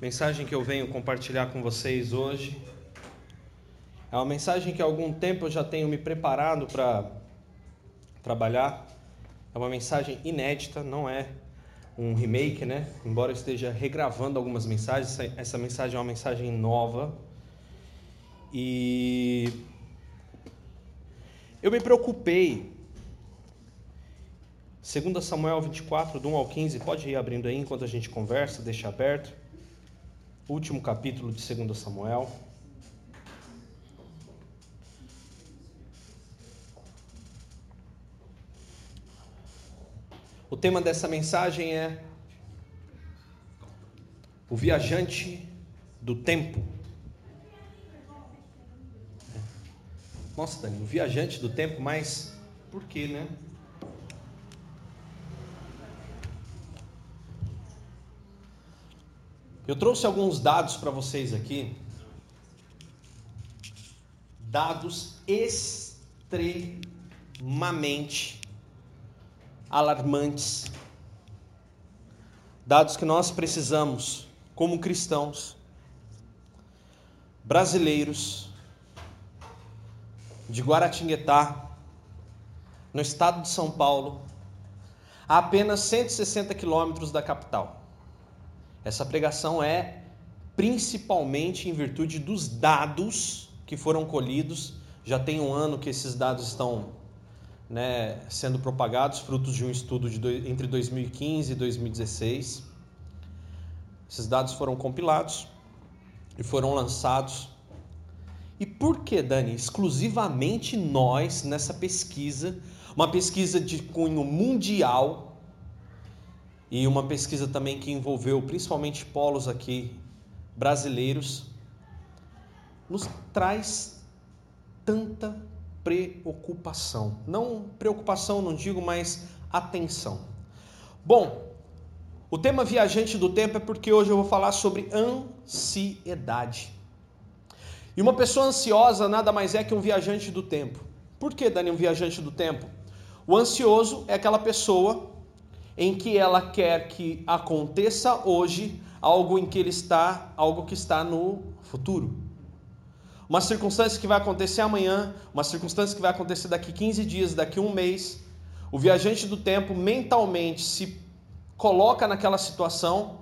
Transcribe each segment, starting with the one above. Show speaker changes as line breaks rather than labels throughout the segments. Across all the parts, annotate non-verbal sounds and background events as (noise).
mensagem que eu venho compartilhar com vocês hoje é uma mensagem que há algum tempo eu já tenho me preparado para trabalhar. É uma mensagem inédita, não é um remake, né? Embora eu esteja regravando algumas mensagens, essa mensagem é uma mensagem nova. E eu me preocupei 2 Samuel 24, do 1 ao 15, pode ir abrindo aí enquanto a gente conversa, deixa aberto. Último capítulo de 2 Samuel. O tema dessa mensagem é o viajante do tempo. Nossa, Dani, o viajante do tempo, mas por quê, né? Eu trouxe alguns dados para vocês aqui. Dados extremamente alarmantes. Dados que nós precisamos, como cristãos, brasileiros, de Guaratinguetá, no estado de São Paulo, a apenas 160 quilômetros da capital. Essa pregação é principalmente em virtude dos dados que foram colhidos. Já tem um ano que esses dados estão né, sendo propagados, frutos de um estudo de do, entre 2015 e 2016. Esses dados foram compilados e foram lançados. E por que, Dani, exclusivamente nós nessa pesquisa, uma pesquisa de cunho mundial, e uma pesquisa também que envolveu principalmente polos aqui brasileiros, nos traz tanta preocupação. Não preocupação, não digo, mas atenção. Bom, o tema viajante do tempo é porque hoje eu vou falar sobre ansiedade. E uma pessoa ansiosa nada mais é que um viajante do tempo. Por que, Dani, um viajante do tempo? O ansioso é aquela pessoa em que ela quer que aconteça hoje algo em que ele está, algo que está no futuro. Uma circunstância que vai acontecer amanhã, uma circunstância que vai acontecer daqui 15 dias, daqui um mês. O viajante do tempo mentalmente se coloca naquela situação,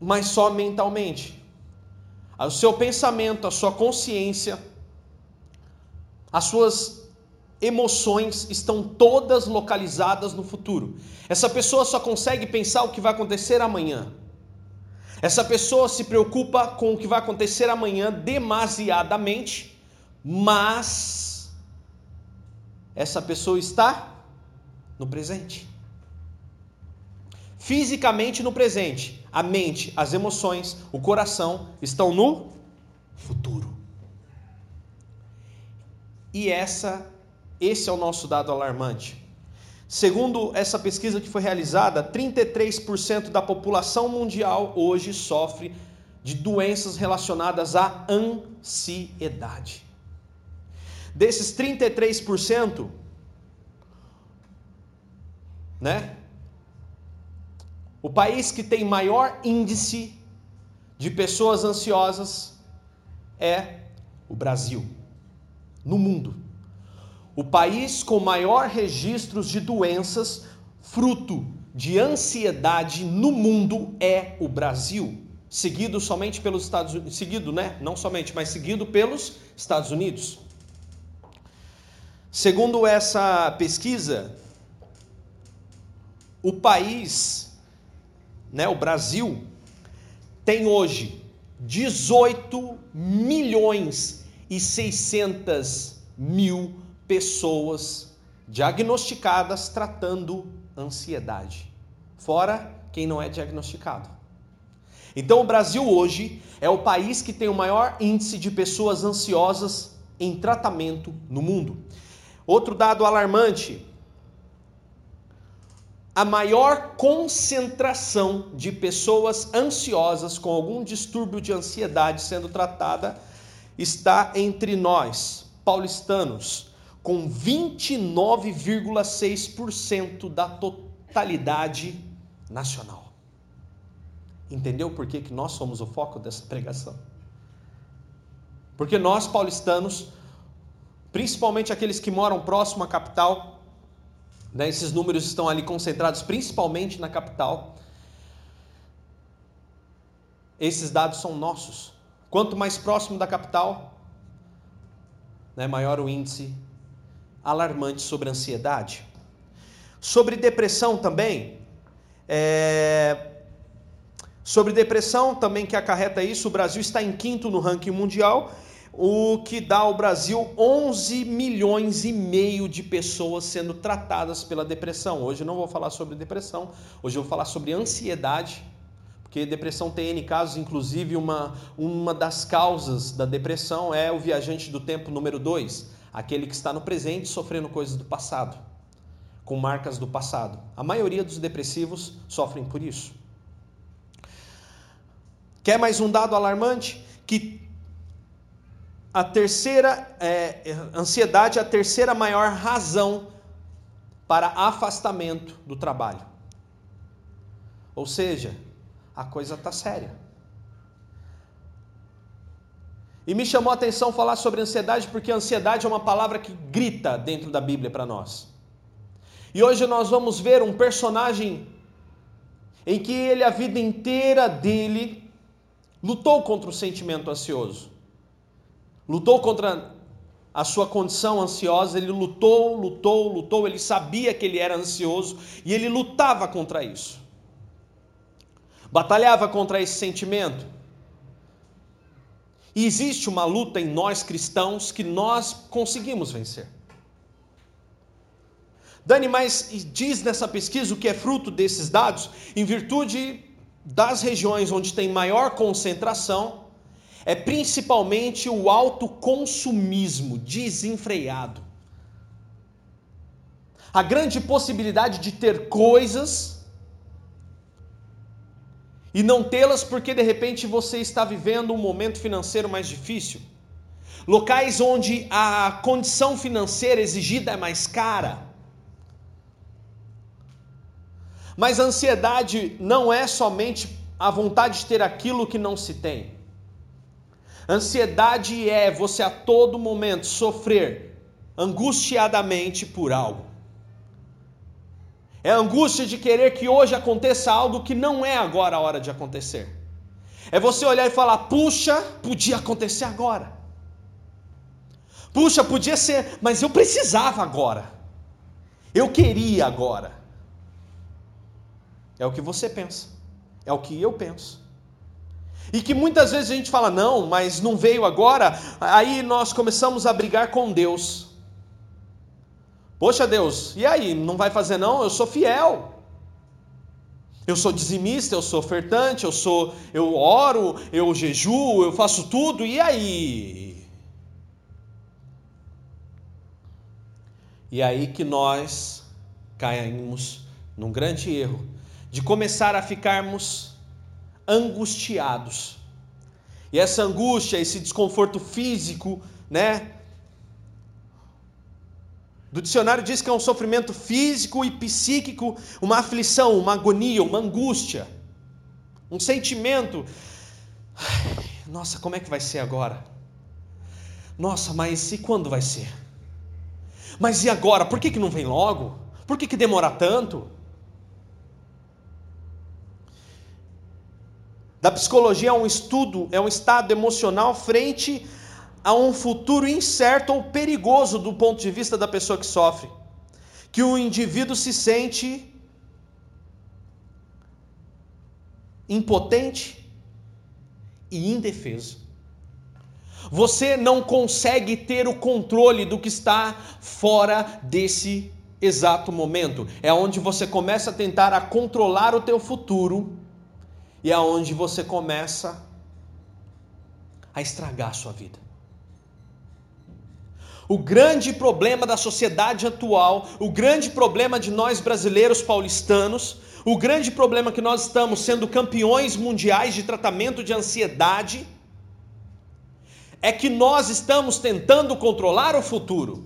mas só mentalmente. O seu pensamento, a sua consciência, as suas emoções estão todas localizadas no futuro. Essa pessoa só consegue pensar o que vai acontecer amanhã. Essa pessoa se preocupa com o que vai acontecer amanhã demasiadamente, mas essa pessoa está no presente. Fisicamente no presente, a mente, as emoções, o coração estão no futuro. E essa esse é o nosso dado alarmante. Segundo essa pesquisa que foi realizada, 33% da população mundial hoje sofre de doenças relacionadas à ansiedade. Desses 33%, né? O país que tem maior índice de pessoas ansiosas é o Brasil, no mundo. O país com maior registros de doenças fruto de ansiedade no mundo é o Brasil, seguido somente pelos Estados Unidos, seguido, né? Não somente, mas seguido pelos Estados Unidos. Segundo essa pesquisa, o país, né, o Brasil, tem hoje 18 milhões e 600 mil pessoas diagnosticadas tratando ansiedade, fora quem não é diagnosticado. Então, o Brasil hoje é o país que tem o maior índice de pessoas ansiosas em tratamento no mundo. Outro dado alarmante: a maior concentração de pessoas ansiosas com algum distúrbio de ansiedade sendo tratada está entre nós, paulistanos, com 29,6% da totalidade nacional. Entendeu por que, que nós somos o foco dessa pregação? Porque nós, paulistanos, principalmente aqueles que moram próximo à capital, né, esses números estão ali concentrados principalmente na capital. Esses dados são nossos. Quanto mais próximo da capital, né, maior o índice alarmante sobre ansiedade. Sobre depressão também, é... sobre depressão também que acarreta isso, o Brasil está em quinto no ranking mundial, o que dá ao Brasil 11 milhões e meio de pessoas sendo tratadas pela depressão. Hoje eu não vou falar sobre depressão, hoje eu vou falar sobre ansiedade, porque depressão tem N casos, inclusive uma, uma das causas da depressão é o viajante do tempo número 2, aquele que está no presente sofrendo coisas do passado com marcas do passado. A maioria dos depressivos sofrem por isso. Quer mais um dado alarmante? Que a terceira é, ansiedade é a terceira maior razão para afastamento do trabalho. Ou seja, a coisa está séria. E me chamou a atenção falar sobre ansiedade porque ansiedade é uma palavra que grita dentro da Bíblia para nós. E hoje nós vamos ver um personagem em que ele, a vida inteira dele, lutou contra o sentimento ansioso. Lutou contra a sua condição ansiosa, ele lutou, lutou, lutou, ele sabia que ele era ansioso e ele lutava contra isso. Batalhava contra esse sentimento. E existe uma luta em nós cristãos que nós conseguimos vencer. Dani, mas diz nessa pesquisa o que é fruto desses dados? Em virtude das regiões onde tem maior concentração, é principalmente o autoconsumismo desenfreado. A grande possibilidade de ter coisas e não tê-las porque de repente você está vivendo um momento financeiro mais difícil. Locais onde a condição financeira exigida é mais cara Mas a ansiedade não é somente a vontade de ter aquilo que não se tem. Ansiedade é você a todo momento sofrer angustiadamente por algo. É a angústia de querer que hoje aconteça algo que não é agora a hora de acontecer. É você olhar e falar: puxa, podia acontecer agora. Puxa, podia ser, mas eu precisava agora. Eu queria agora. É o que você pensa. É o que eu penso. E que muitas vezes a gente fala, não, mas não veio agora, aí nós começamos a brigar com Deus. Poxa Deus, e aí? Não vai fazer não? Eu sou fiel. Eu sou dizimista, eu sou ofertante, eu sou, eu oro, eu jejuo, eu faço tudo, e aí? E aí que nós caímos num grande erro de começar a ficarmos angustiados. E essa angústia, esse desconforto físico, né? Do dicionário diz que é um sofrimento físico e psíquico, uma aflição, uma agonia, uma angústia, um sentimento. Nossa, como é que vai ser agora? Nossa, mas e quando vai ser? Mas e agora? Por que, que não vem logo? Por que, que demora tanto? da psicologia é um estudo, é um estado emocional frente a um futuro incerto ou perigoso do ponto de vista da pessoa que sofre. Que o indivíduo se sente impotente e indefeso. Você não consegue ter o controle do que está fora desse exato momento. É onde você começa a tentar a controlar o teu futuro e é onde você começa a estragar a sua vida. O grande problema da sociedade atual, o grande problema de nós brasileiros paulistanos, o grande problema que nós estamos sendo campeões mundiais de tratamento de ansiedade, é que nós estamos tentando controlar o futuro.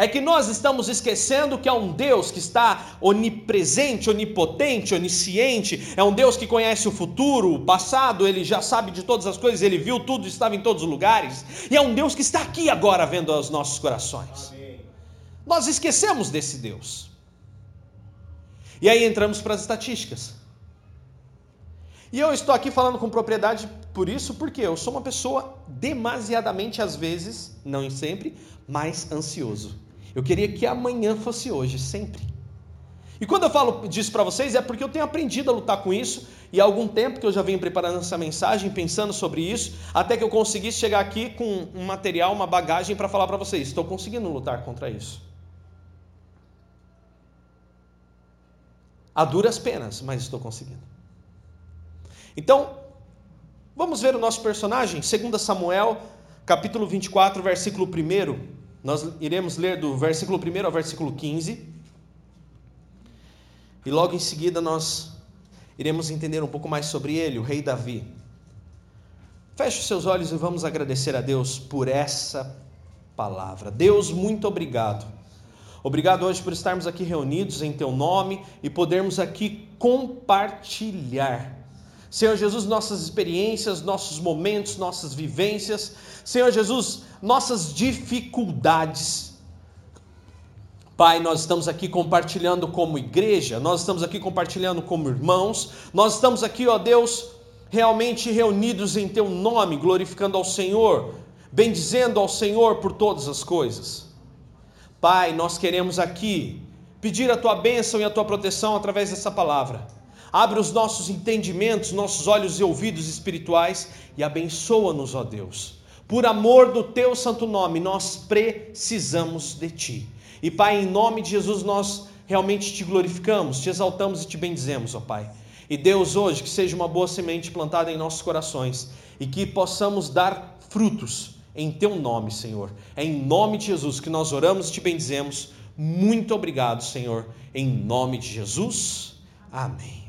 É que nós estamos esquecendo que há um Deus que está onipresente, onipotente, onisciente, é um Deus que conhece o futuro, o passado, ele já sabe de todas as coisas, ele viu tudo, estava em todos os lugares, e é um Deus que está aqui agora vendo os nossos corações. Amém. Nós esquecemos desse Deus. E aí entramos para as estatísticas. E eu estou aqui falando com propriedade por isso, porque eu sou uma pessoa demasiadamente, às vezes, não sempre, mais ansioso. Eu queria que amanhã fosse hoje, sempre. E quando eu falo disso para vocês é porque eu tenho aprendido a lutar com isso e há algum tempo que eu já venho preparando essa mensagem, pensando sobre isso, até que eu conseguisse chegar aqui com um material, uma bagagem para falar para vocês. Estou conseguindo lutar contra isso. A duras penas, mas estou conseguindo. Então, vamos ver o nosso personagem, 2 Samuel, capítulo 24, versículo 1. Nós iremos ler do versículo 1 ao versículo 15. E logo em seguida nós iremos entender um pouco mais sobre ele, o rei Davi. Feche os seus olhos e vamos agradecer a Deus por essa palavra. Deus, muito obrigado. Obrigado hoje por estarmos aqui reunidos em teu nome e podermos aqui compartilhar Senhor Jesus, nossas experiências, nossos momentos, nossas vivências, Senhor Jesus, nossas dificuldades. Pai, nós estamos aqui compartilhando como igreja, nós estamos aqui compartilhando como irmãos, nós estamos aqui, ó Deus, realmente reunidos em Teu nome, glorificando ao Senhor, bendizendo ao Senhor por todas as coisas. Pai, nós queremos aqui pedir a Tua bênção e a Tua proteção através dessa palavra abre os nossos entendimentos, nossos olhos e ouvidos espirituais e abençoa-nos, ó Deus. Por amor do teu santo nome, nós precisamos de ti. E Pai, em nome de Jesus, nós realmente te glorificamos, te exaltamos e te bendizemos, ó Pai. E Deus, hoje, que seja uma boa semente plantada em nossos corações e que possamos dar frutos em teu nome, Senhor. É em nome de Jesus que nós oramos e te bendizemos. Muito obrigado, Senhor. Em nome de Jesus. Amém.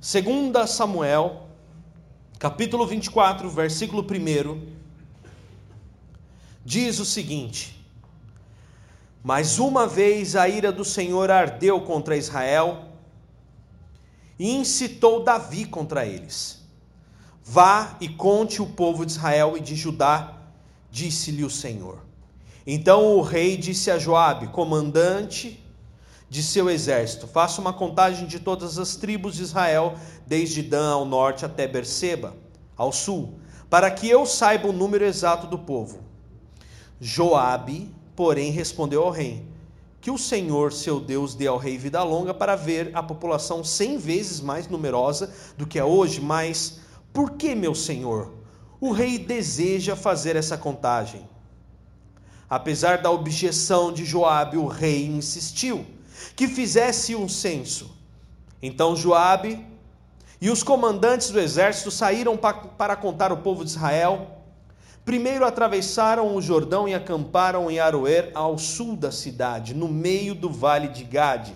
2 Samuel, capítulo 24, versículo 1, diz o seguinte: Mas uma vez a ira do Senhor ardeu contra Israel e incitou Davi contra eles. Vá e conte o povo de Israel e de Judá, disse-lhe o Senhor. Então o rei disse a Joabe, comandante de seu exército. Faça uma contagem de todas as tribos de Israel, desde Dan ao norte até Berseba, ao sul, para que eu saiba o número exato do povo. Joabe, porém, respondeu ao rei: Que o Senhor, seu Deus, dê ao rei vida longa para ver a população cem vezes mais numerosa do que é hoje, mas por que, meu senhor, o rei deseja fazer essa contagem? Apesar da objeção de Joabe, o rei insistiu que fizesse um censo. Então Joabe e os comandantes do exército saíram para contar o povo de Israel. Primeiro atravessaram o Jordão e acamparam em Aroer, ao sul da cidade, no meio do vale de Gade.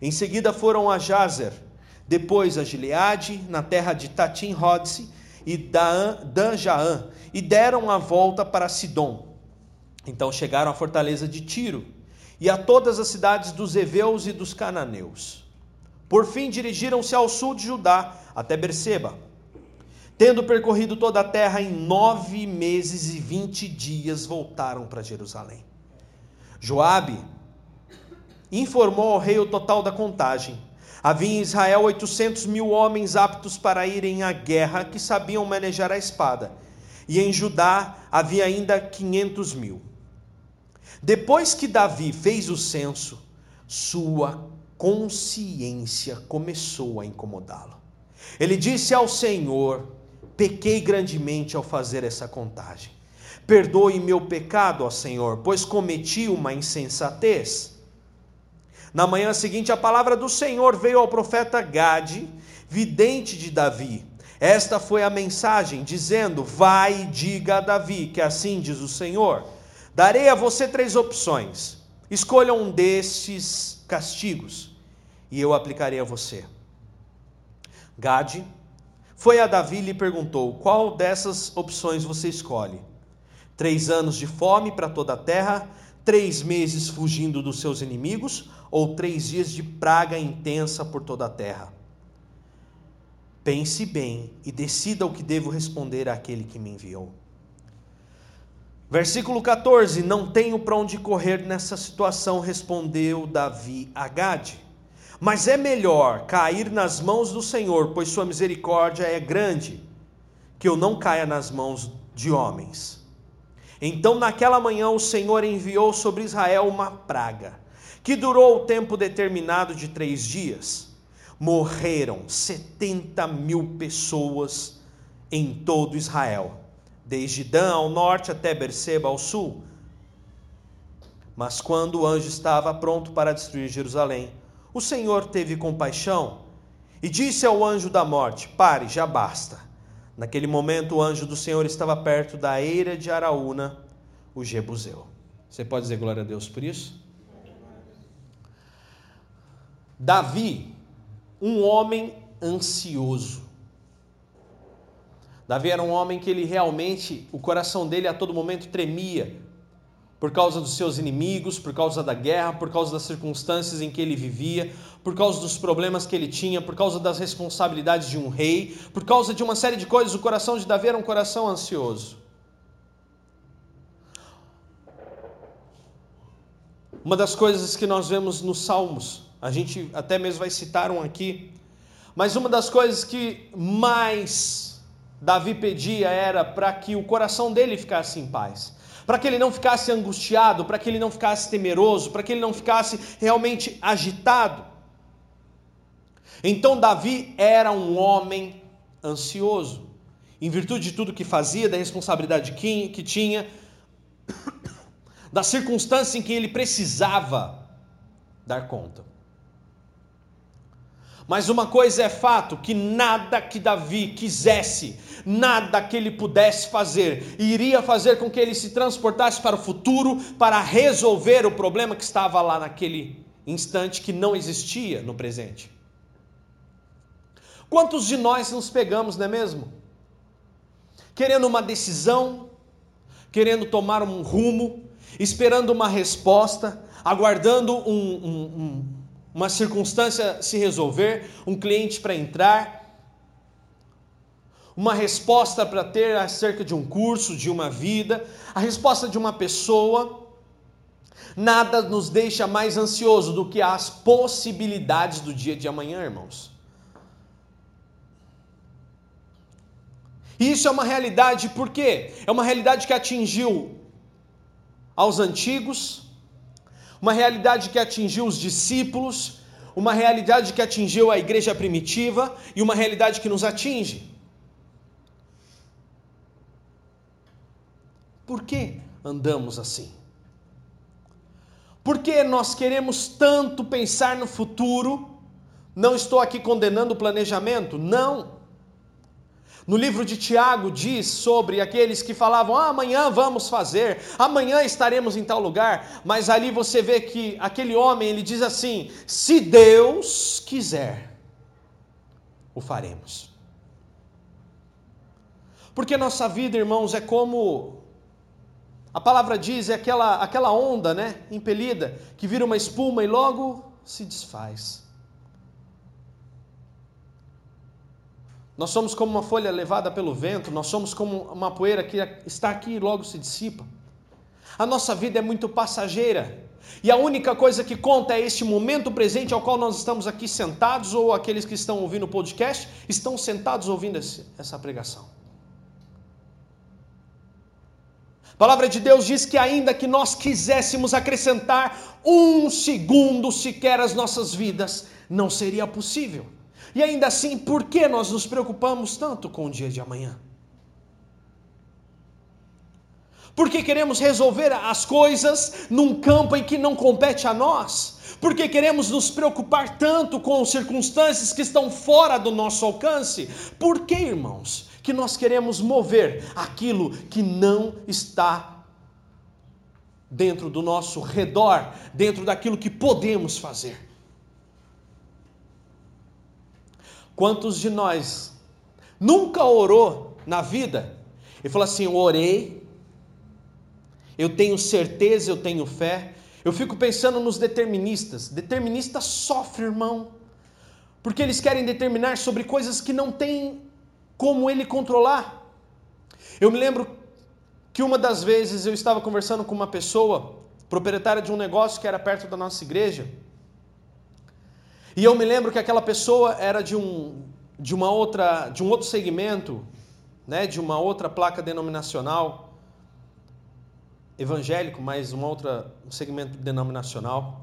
Em seguida foram a Jazer, depois a Gileade, na terra de Tatim Rodse e Dan-Jaã, e deram a volta para Sidom. Então chegaram à fortaleza de Tiro e a todas as cidades dos Eveus e dos Cananeus. Por fim, dirigiram-se ao sul de Judá, até Berseba. Tendo percorrido toda a terra em nove meses e vinte dias, voltaram para Jerusalém. Joabe informou ao rei o total da contagem. Havia em Israel oitocentos mil homens aptos para irem à guerra, que sabiam manejar a espada. E em Judá havia ainda quinhentos mil. Depois que Davi fez o censo, sua consciência começou a incomodá-lo. Ele disse ao Senhor: Pequei grandemente ao fazer essa contagem. Perdoe meu pecado, ó Senhor, pois cometi uma insensatez. Na manhã seguinte, a palavra do Senhor veio ao profeta Gade, vidente de Davi. Esta foi a mensagem, dizendo: Vai e diga a Davi que assim diz o Senhor Darei a você três opções. Escolha um destes castigos e eu aplicarei a você. Gade foi a Davi e lhe perguntou: Qual dessas opções você escolhe? Três anos de fome para toda a terra, três meses fugindo dos seus inimigos, ou três dias de praga intensa por toda a terra? Pense bem e decida o que devo responder àquele que me enviou. Versículo 14: Não tenho para onde correr nessa situação, respondeu Davi a Gade. Mas é melhor cair nas mãos do Senhor, pois sua misericórdia é grande, que eu não caia nas mãos de homens. Então, naquela manhã, o Senhor enviou sobre Israel uma praga, que durou o tempo determinado de três dias morreram 70 mil pessoas em todo Israel, desde Dan ao norte até Berseba ao sul. Mas quando o anjo estava pronto para destruir Jerusalém, o Senhor teve compaixão e disse ao anjo da morte: Pare, já basta. Naquele momento, o anjo do Senhor estava perto da eira de Araúna, o Jebuseu. Você pode dizer glória a Deus por isso? Davi um homem ansioso. Davi era um homem que ele realmente, o coração dele a todo momento tremia por causa dos seus inimigos, por causa da guerra, por causa das circunstâncias em que ele vivia, por causa dos problemas que ele tinha, por causa das responsabilidades de um rei, por causa de uma série de coisas. O coração de Davi era um coração ansioso. Uma das coisas que nós vemos nos Salmos a gente até mesmo vai citar um aqui. Mas uma das coisas que mais Davi pedia era para que o coração dele ficasse em paz, para que ele não ficasse angustiado, para que ele não ficasse temeroso, para que ele não ficasse realmente agitado. Então Davi era um homem ansioso, em virtude de tudo que fazia, da responsabilidade que tinha, (coughs) da circunstância em que ele precisava dar conta. Mas uma coisa é fato: que nada que Davi quisesse, nada que ele pudesse fazer, iria fazer com que ele se transportasse para o futuro para resolver o problema que estava lá naquele instante que não existia no presente. Quantos de nós nos pegamos, não é mesmo? Querendo uma decisão, querendo tomar um rumo, esperando uma resposta, aguardando um, um, um uma circunstância se resolver, um cliente para entrar, uma resposta para ter acerca de um curso, de uma vida, a resposta de uma pessoa. Nada nos deixa mais ansioso do que as possibilidades do dia de amanhã, irmãos. E isso é uma realidade, por quê? É uma realidade que atingiu aos antigos, uma realidade que atingiu os discípulos, uma realidade que atingiu a igreja primitiva e uma realidade que nos atinge. Por que andamos assim? Por que nós queremos tanto pensar no futuro? Não estou aqui condenando o planejamento, não. No livro de Tiago diz sobre aqueles que falavam: ah, amanhã vamos fazer, amanhã estaremos em tal lugar, mas ali você vê que aquele homem ele diz assim: se Deus quiser, o faremos. Porque nossa vida, irmãos, é como a palavra diz, é aquela, aquela onda, né, impelida, que vira uma espuma e logo se desfaz. Nós somos como uma folha levada pelo vento, nós somos como uma poeira que está aqui e logo se dissipa. A nossa vida é muito passageira. E a única coisa que conta é este momento presente ao qual nós estamos aqui sentados, ou aqueles que estão ouvindo o podcast, estão sentados ouvindo esse, essa pregação. A palavra de Deus diz que, ainda que nós quiséssemos acrescentar um segundo sequer às nossas vidas, não seria possível. E ainda assim, por que nós nos preocupamos tanto com o dia de amanhã? Porque queremos resolver as coisas num campo em que não compete a nós? Porque queremos nos preocupar tanto com circunstâncias que estão fora do nosso alcance? Por que, irmãos, que nós queremos mover aquilo que não está dentro do nosso redor, dentro daquilo que podemos fazer? Quantos de nós nunca orou na vida e falou assim: orei, eu tenho certeza, eu tenho fé. Eu fico pensando nos deterministas. Determinista sofre, irmão, porque eles querem determinar sobre coisas que não tem como ele controlar. Eu me lembro que uma das vezes eu estava conversando com uma pessoa, proprietária de um negócio que era perto da nossa igreja, e eu me lembro que aquela pessoa era de um, de uma outra, de um outro segmento, né, de uma outra placa denominacional, evangélico, mas uma outra um segmento denominacional.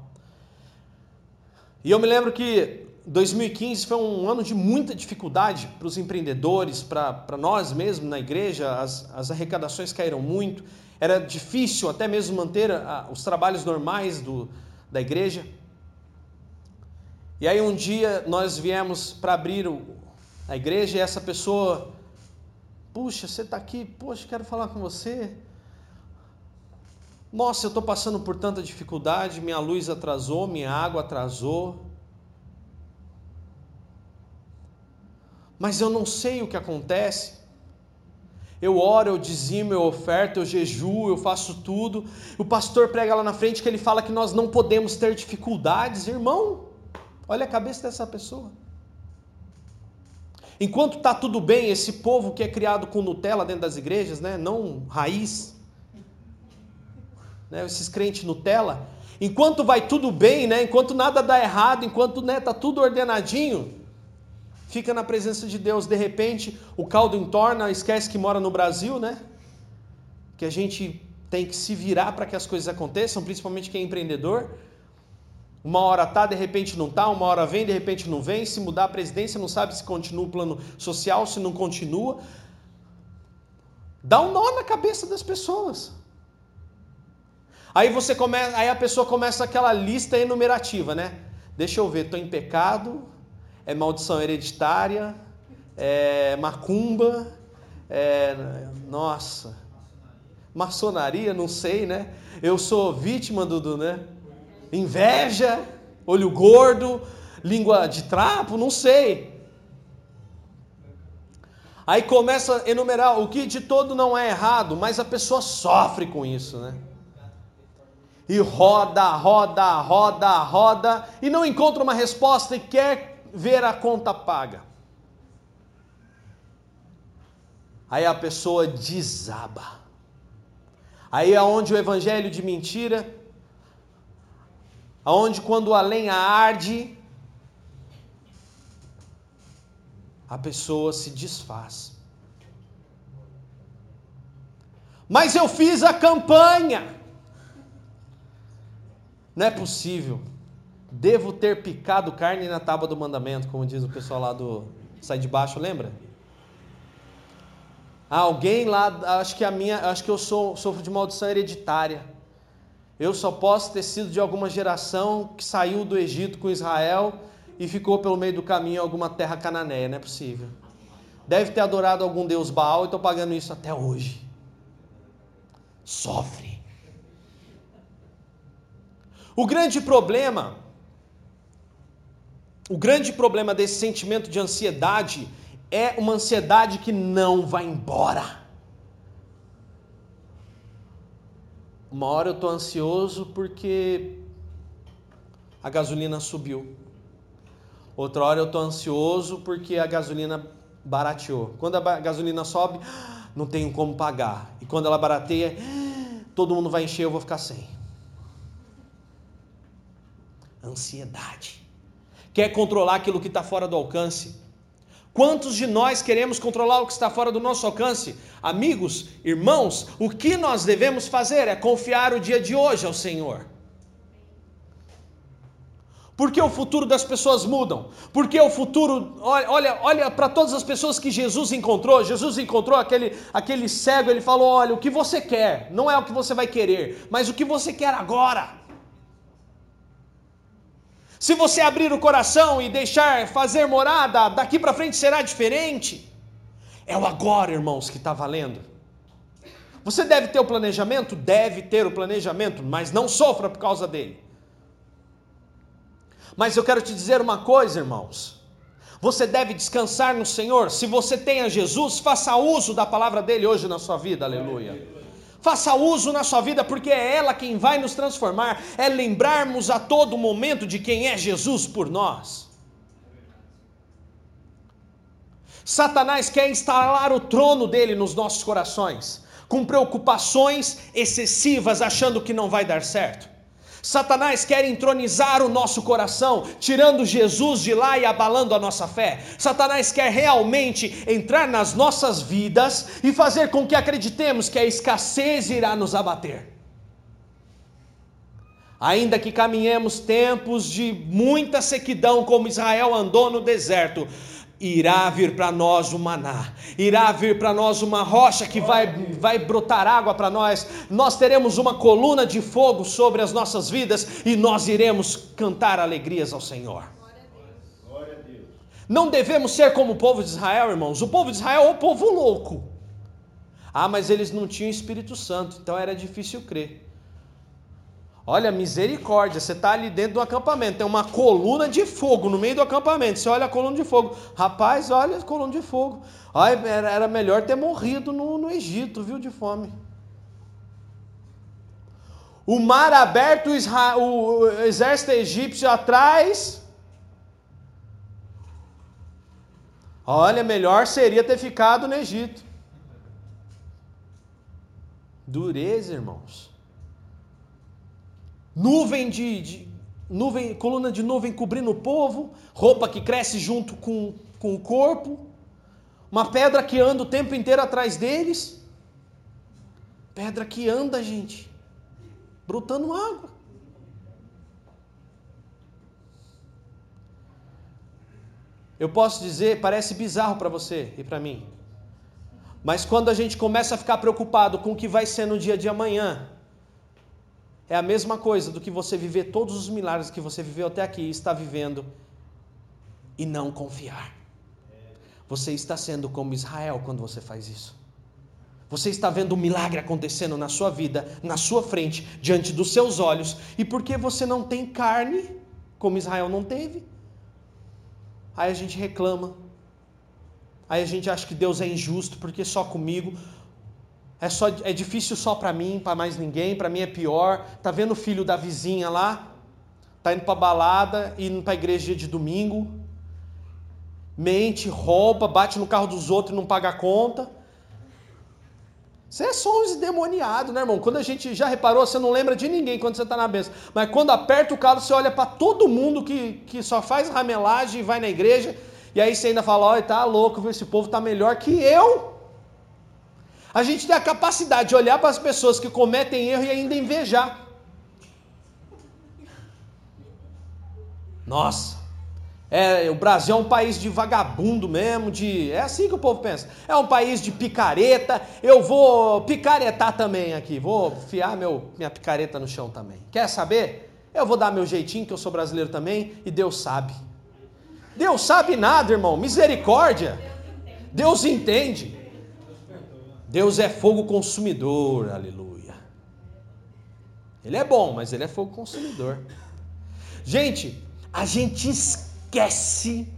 E eu me lembro que 2015 foi um ano de muita dificuldade para os empreendedores, para nós mesmos na igreja, as, as arrecadações caíram muito, era difícil até mesmo manter a, os trabalhos normais do, da igreja. E aí um dia nós viemos para abrir o, a igreja e essa pessoa, puxa, você está aqui, poxa, quero falar com você. Nossa, eu estou passando por tanta dificuldade, minha luz atrasou, minha água atrasou. Mas eu não sei o que acontece. Eu oro, eu dizimo, eu oferto, eu jejuo, eu faço tudo. O pastor prega lá na frente que ele fala que nós não podemos ter dificuldades, irmão. Olha a cabeça dessa pessoa. Enquanto está tudo bem, esse povo que é criado com Nutella dentro das igrejas, né? não raiz, né? esses crentes Nutella, enquanto vai tudo bem, né? enquanto nada dá errado, enquanto está né, tá tudo ordenadinho, fica na presença de Deus. De repente, o caldo entorna, esquece que mora no Brasil, né? que a gente tem que se virar para que as coisas aconteçam, principalmente quem é empreendedor. Uma hora tá, de repente não tá, uma hora vem, de repente não vem. Se mudar a presidência, não sabe se continua o plano social, se não continua. Dá um nó na cabeça das pessoas. Aí você começa, aí a pessoa começa aquela lista enumerativa, né? Deixa eu ver, estou em pecado, é maldição hereditária, é macumba, é, nossa, maçonaria, não sei, né? Eu sou vítima do, do né? Inveja, olho gordo, língua de trapo, não sei. Aí começa a enumerar o que de todo não é errado, mas a pessoa sofre com isso, né? E roda, roda, roda, roda, e não encontra uma resposta e quer ver a conta paga. Aí a pessoa desaba. Aí é onde o evangelho de mentira aonde quando a lenha arde, a pessoa se desfaz. Mas eu fiz a campanha. Não é possível. Devo ter picado carne na tábua do mandamento, como diz o pessoal lá do sai de baixo, lembra? alguém lá, acho que a minha, acho que eu sou, sofro de maldição hereditária. Eu só posso ter sido de alguma geração que saiu do Egito com Israel e ficou pelo meio do caminho em alguma terra cananeia, não é possível. Deve ter adorado algum deus Baal e estou pagando isso até hoje. Sofre. O grande problema, o grande problema desse sentimento de ansiedade é uma ansiedade que não vai embora. Uma hora eu estou ansioso porque a gasolina subiu. Outra hora eu estou ansioso porque a gasolina barateou. Quando a gasolina sobe, (gasps) não tenho como pagar. E quando ela barateia, (gasps) todo mundo vai encher, eu vou ficar sem. Ansiedade. Quer controlar aquilo que está fora do alcance. Quantos de nós queremos controlar o que está fora do nosso alcance? Amigos, irmãos, o que nós devemos fazer é confiar o dia de hoje ao Senhor. Porque o futuro das pessoas mudam. Porque o futuro, olha, olha, para todas as pessoas que Jesus encontrou. Jesus encontrou aquele, aquele cego, ele falou: olha, o que você quer, não é o que você vai querer, mas o que você quer agora. Se você abrir o coração e deixar fazer morada, daqui para frente será diferente. É o agora, irmãos, que está valendo. Você deve ter o planejamento? Deve ter o planejamento, mas não sofra por causa dele. Mas eu quero te dizer uma coisa, irmãos. Você deve descansar no Senhor. Se você tem a Jesus, faça uso da palavra dele hoje na sua vida, aleluia. Faça uso na sua vida, porque é ela quem vai nos transformar. É lembrarmos a todo momento de quem é Jesus por nós. Satanás quer instalar o trono dele nos nossos corações, com preocupações excessivas, achando que não vai dar certo. Satanás quer entronizar o nosso coração, tirando Jesus de lá e abalando a nossa fé. Satanás quer realmente entrar nas nossas vidas e fazer com que acreditemos que a escassez irá nos abater. Ainda que caminhemos tempos de muita sequidão, como Israel andou no deserto, irá vir para nós o maná, irá vir para nós uma rocha que vai, vai brotar água para nós, nós teremos uma coluna de fogo sobre as nossas vidas e nós iremos cantar alegrias ao Senhor. Não devemos ser como o povo de Israel, irmãos. O povo de Israel é o povo louco. Ah, mas eles não tinham Espírito Santo, então era difícil crer. Olha, misericórdia, você está ali dentro do acampamento, tem uma coluna de fogo no meio do acampamento. Você olha a coluna de fogo. Rapaz, olha a coluna de fogo. Olha, era melhor ter morrido no, no Egito, viu, de fome. O mar aberto, o exército egípcio atrás. Olha, melhor seria ter ficado no Egito. Dureza, irmãos nuvem de, de, nuvem, coluna de nuvem cobrindo o povo, roupa que cresce junto com, com o corpo, uma pedra que anda o tempo inteiro atrás deles, pedra que anda, gente, brotando água. Eu posso dizer, parece bizarro para você e para mim. Mas quando a gente começa a ficar preocupado com o que vai ser no dia de amanhã, é a mesma coisa do que você viver todos os milagres que você viveu até aqui e está vivendo e não confiar. Você está sendo como Israel quando você faz isso. Você está vendo um milagre acontecendo na sua vida, na sua frente, diante dos seus olhos, e porque você não tem carne, como Israel não teve, aí a gente reclama, aí a gente acha que Deus é injusto porque só comigo, é, só, é difícil só para mim, para mais ninguém, para mim é pior. Tá vendo o filho da vizinha lá? Tá indo para balada, indo para igreja de domingo. Mente, rouba, bate no carro dos outros e não paga a conta. Você é só uns endemoniados, né, irmão? Quando a gente já reparou, você não lembra de ninguém quando você está na benção. Mas quando aperta o carro, você olha para todo mundo que, que só faz ramelagem e vai na igreja. E aí você ainda fala: olha, tá louco, esse povo tá melhor que eu. A gente tem a capacidade de olhar para as pessoas que cometem erro e ainda invejar. Nossa, é, o Brasil é um país de vagabundo mesmo, de é assim que o povo pensa. É um país de picareta. Eu vou picaretar também aqui. Vou fiar meu, minha picareta no chão também. Quer saber? Eu vou dar meu jeitinho, que eu sou brasileiro também, e Deus sabe. Deus sabe nada, irmão. Misericórdia. Deus entende. Deus é fogo consumidor, aleluia. Ele é bom, mas ele é fogo consumidor. Gente, a gente esquece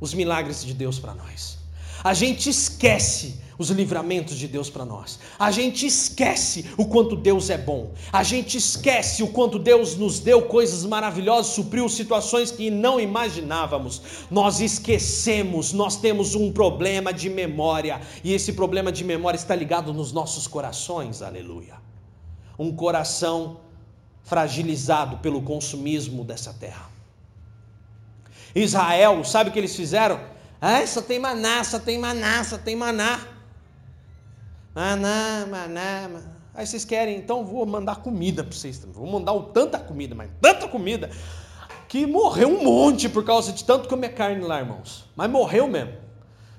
os milagres de Deus para nós. A gente esquece os livramentos de Deus para nós. A gente esquece o quanto Deus é bom. A gente esquece o quanto Deus nos deu coisas maravilhosas, supriu situações que não imaginávamos. Nós esquecemos, nós temos um problema de memória, e esse problema de memória está ligado nos nossos corações. Aleluia. Um coração fragilizado pelo consumismo dessa terra. Israel, sabe o que eles fizeram? Ah, só tem maná, só tem maná, só tem maná. Maná, maná, maná. Aí vocês querem, então vou mandar comida para vocês também. Vou mandar tanta comida, mas tanta comida, que morreu um monte por causa de tanto comer carne lá, irmãos. Mas morreu mesmo.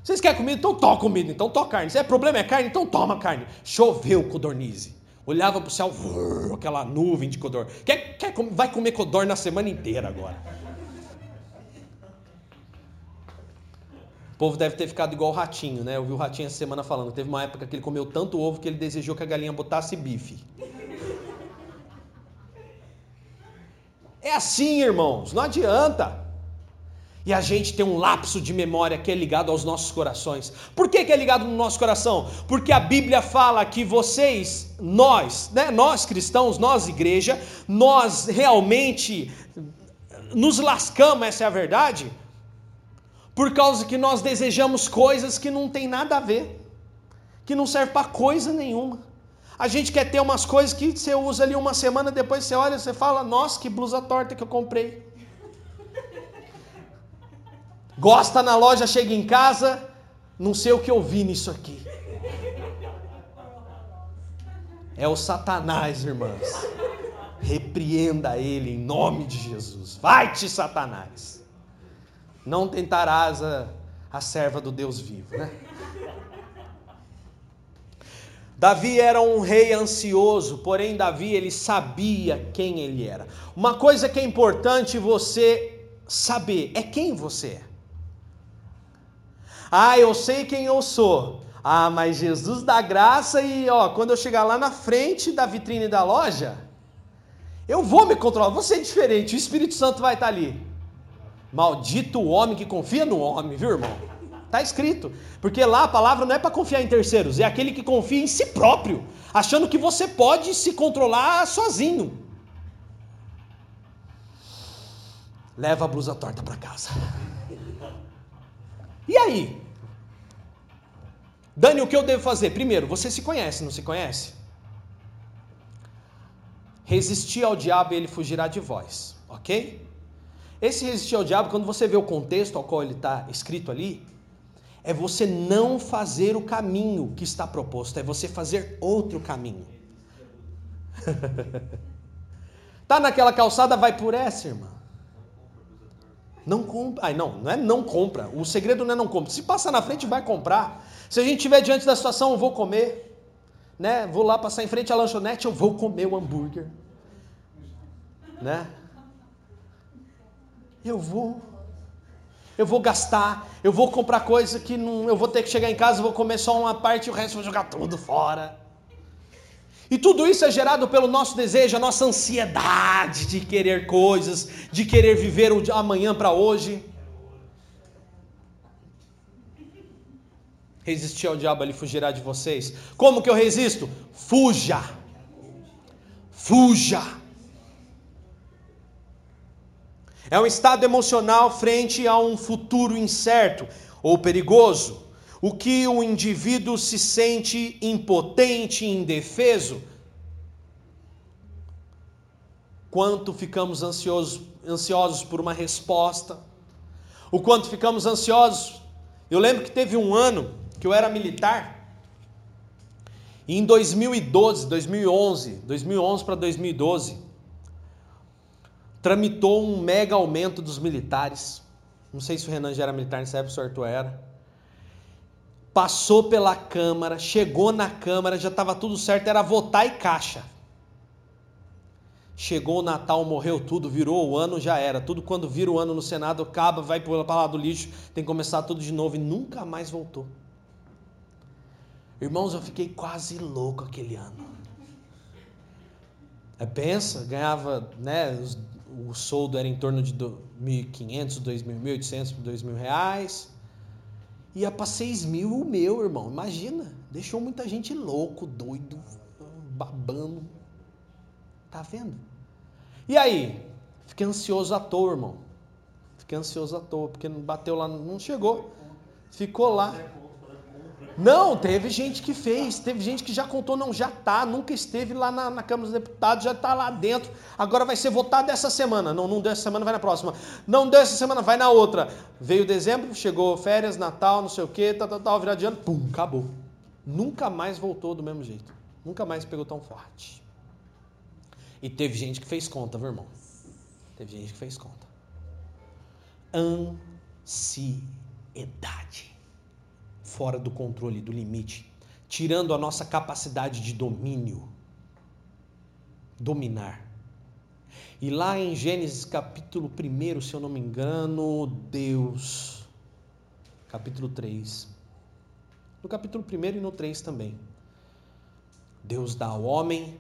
Vocês querem comida? Então toma comida, então toma carne. Se é problema é carne, então toma carne. Choveu codornize. Olhava para o céu, (laughs) aquela nuvem de codor. Quer, quer, vai comer codor na semana inteira agora. O povo deve ter ficado igual o ratinho, né? Eu vi o ratinho essa semana falando. Teve uma época que ele comeu tanto ovo que ele desejou que a galinha botasse bife. É assim, irmãos, não adianta. E a gente tem um lapso de memória que é ligado aos nossos corações. Por que, que é ligado no nosso coração? Porque a Bíblia fala que vocês, nós, né, nós cristãos, nós igreja, nós realmente nos lascamos, essa é a verdade, por causa que nós desejamos coisas que não tem nada a ver, que não serve para coisa nenhuma. A gente quer ter umas coisas que você usa ali uma semana, depois você olha e você fala, nossa, que blusa torta que eu comprei. Gosta na loja, chega em casa, não sei o que eu vi nisso aqui. É o Satanás, irmãs. Repreenda ele em nome de Jesus. Vai-te, Satanás. Não tentarás a, a serva do Deus vivo, né? Davi era um rei ansioso, porém Davi ele sabia quem ele era. Uma coisa que é importante você saber é quem você é. Ah, eu sei quem eu sou. Ah, mas Jesus dá graça e ó, quando eu chegar lá na frente da vitrine da loja, eu vou me controlar, vou ser diferente, o Espírito Santo vai estar ali. Maldito o homem que confia no homem, viu, irmão? Está escrito. Porque lá a palavra não é para confiar em terceiros, é aquele que confia em si próprio, achando que você pode se controlar sozinho. Leva a blusa torta para casa. E aí? Dani, o que eu devo fazer? Primeiro, você se conhece, não se conhece? Resistir ao diabo e ele fugirá de vós, ok? Esse resistir ao diabo, quando você vê o contexto ao qual ele está escrito ali, é você não fazer o caminho que está proposto, é você fazer outro caminho. (laughs) tá naquela calçada, vai por essa, irmã. Não compra. Ai, não, não é não compra. O segredo não é não compra. Se passar na frente, vai comprar. Se a gente estiver diante da situação, eu vou comer. Né? Vou lá passar em frente à lanchonete, eu vou comer o hambúrguer. Né? Eu vou. Eu vou gastar, eu vou comprar coisa que não, eu vou ter que chegar em casa, vou comer só uma parte e o resto vou jogar tudo fora. E tudo isso é gerado pelo nosso desejo, a nossa ansiedade de querer coisas, de querer viver o amanhã para hoje. Resistir ao diabo, ele fugirá de vocês. Como que eu resisto? Fuja. Fuja. É um estado emocional frente a um futuro incerto ou perigoso. O que o indivíduo se sente impotente, indefeso, quanto ficamos ansiosos, ansiosos por uma resposta, o quanto ficamos ansiosos. Eu lembro que teve um ano que eu era militar, e em 2012, 2011, 2011 para 2012, tramitou um mega aumento dos militares. Não sei se o Renan já era militar nessa época, se o Arthur era passou pela Câmara, chegou na Câmara, já estava tudo certo, era votar e caixa. Chegou o Natal, morreu tudo, virou o ano, já era. Tudo quando vira o ano no Senado, acaba, vai para lá do lixo, tem que começar tudo de novo e nunca mais voltou. Irmãos, eu fiquei quase louco aquele ano. É, pensa, ganhava, né, o soldo era em torno de 1.500, 2.000, 1.800, 2.000 reais ia para 6 mil o meu, irmão. Imagina. Deixou muita gente louco, doido, babando. Tá vendo? E aí? Fiquei ansioso à toa, irmão. Fiquei ansioso à toa, porque não bateu lá, não chegou. Ficou lá. Não, teve gente que fez, teve gente que já contou, não, já tá, nunca esteve lá na, na Câmara dos Deputados, já está lá dentro, agora vai ser votado essa semana. Não, não deu essa semana, vai na próxima. Não deu essa semana, vai na outra. Veio dezembro, chegou férias, Natal, não sei o quê, tal, tal, tal, virado de ano, pum, acabou. Nunca mais voltou do mesmo jeito. Nunca mais pegou tão forte. E teve gente que fez conta, viu, irmão? Teve gente que fez conta. Ansiedade fora do controle, do limite, tirando a nossa capacidade de domínio. Dominar. E lá em Gênesis capítulo 1, se eu não me engano, Deus, capítulo 3. No capítulo 1 e no 3 também. Deus dá ao homem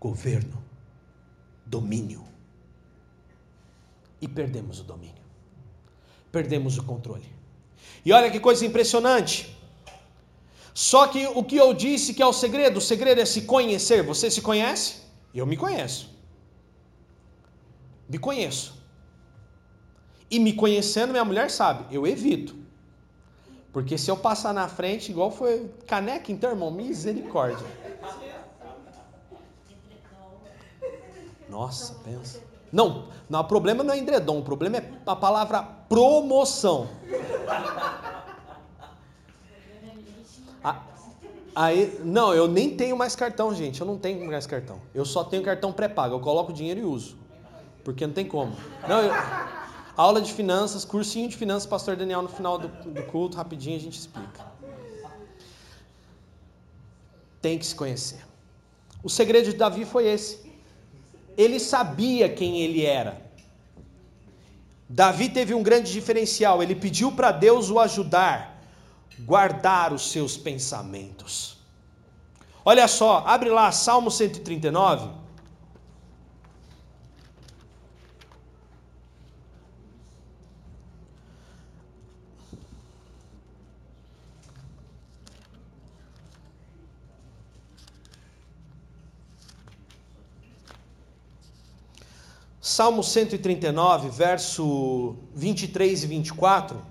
governo, domínio. E perdemos o domínio. perdemos o controle. E olha que coisa impressionante. Só que o que eu disse que é o segredo, o segredo é se conhecer. Você se conhece? Eu me conheço. Me conheço. E me conhecendo, minha mulher sabe, eu evito. Porque se eu passar na frente, igual foi caneca, então, irmão, misericórdia. Nossa, pensa. Não, não, o problema não é endredom, o problema é a palavra promoção. Aí, não, eu nem tenho mais cartão, gente. Eu não tenho mais cartão. Eu só tenho cartão pré-pago. Eu coloco dinheiro e uso. Porque não tem como. Não, eu, aula de finanças, cursinho de finanças, pastor Daniel no final do, do culto, rapidinho a gente explica. Tem que se conhecer. O segredo de Davi foi esse. Ele sabia quem ele era. Davi teve um grande diferencial. Ele pediu para Deus o ajudar guardar os seus pensamentos. Olha só, abre lá Salmo 139. Salmo 139, verso 23 e 24.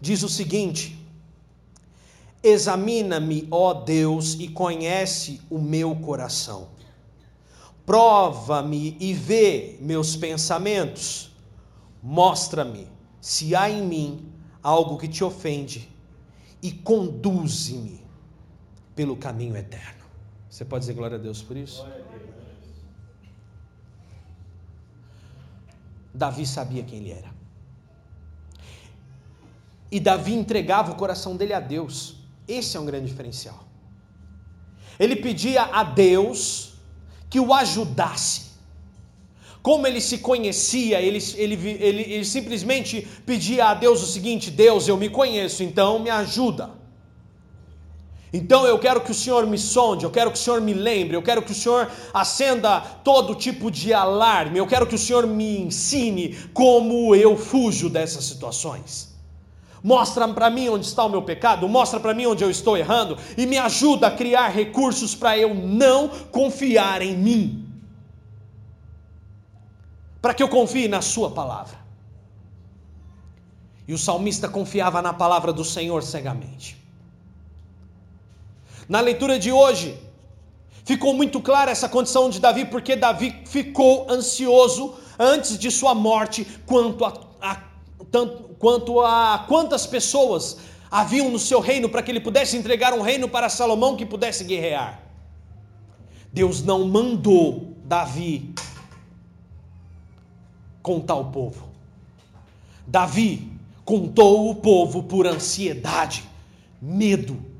diz o seguinte: Examina-me, ó Deus, e conhece o meu coração. Prova-me e vê meus pensamentos. Mostra-me se há em mim algo que te ofende e conduze-me pelo caminho eterno. Você pode dizer glória a Deus por isso? Davi sabia quem ele era. E Davi entregava o coração dele a Deus. Esse é um grande diferencial. Ele pedia a Deus que o ajudasse. Como ele se conhecia, ele, ele, ele, ele simplesmente pedia a Deus o seguinte: Deus, eu me conheço, então me ajuda. Então eu quero que o Senhor me sonde, eu quero que o Senhor me lembre, eu quero que o Senhor acenda todo tipo de alarme, eu quero que o Senhor me ensine como eu fujo dessas situações. Mostra para mim onde está o meu pecado, mostra para mim onde eu estou errando e me ajuda a criar recursos para eu não confiar em mim. Para que eu confie na Sua palavra. E o salmista confiava na palavra do Senhor cegamente. Na leitura de hoje, ficou muito clara essa condição de Davi, porque Davi ficou ansioso antes de sua morte quanto a, a tanto, quanto a quantas pessoas haviam no seu reino para que ele pudesse entregar um reino para Salomão que pudesse guerrear. Deus não mandou Davi contar o povo. Davi contou o povo por ansiedade, medo,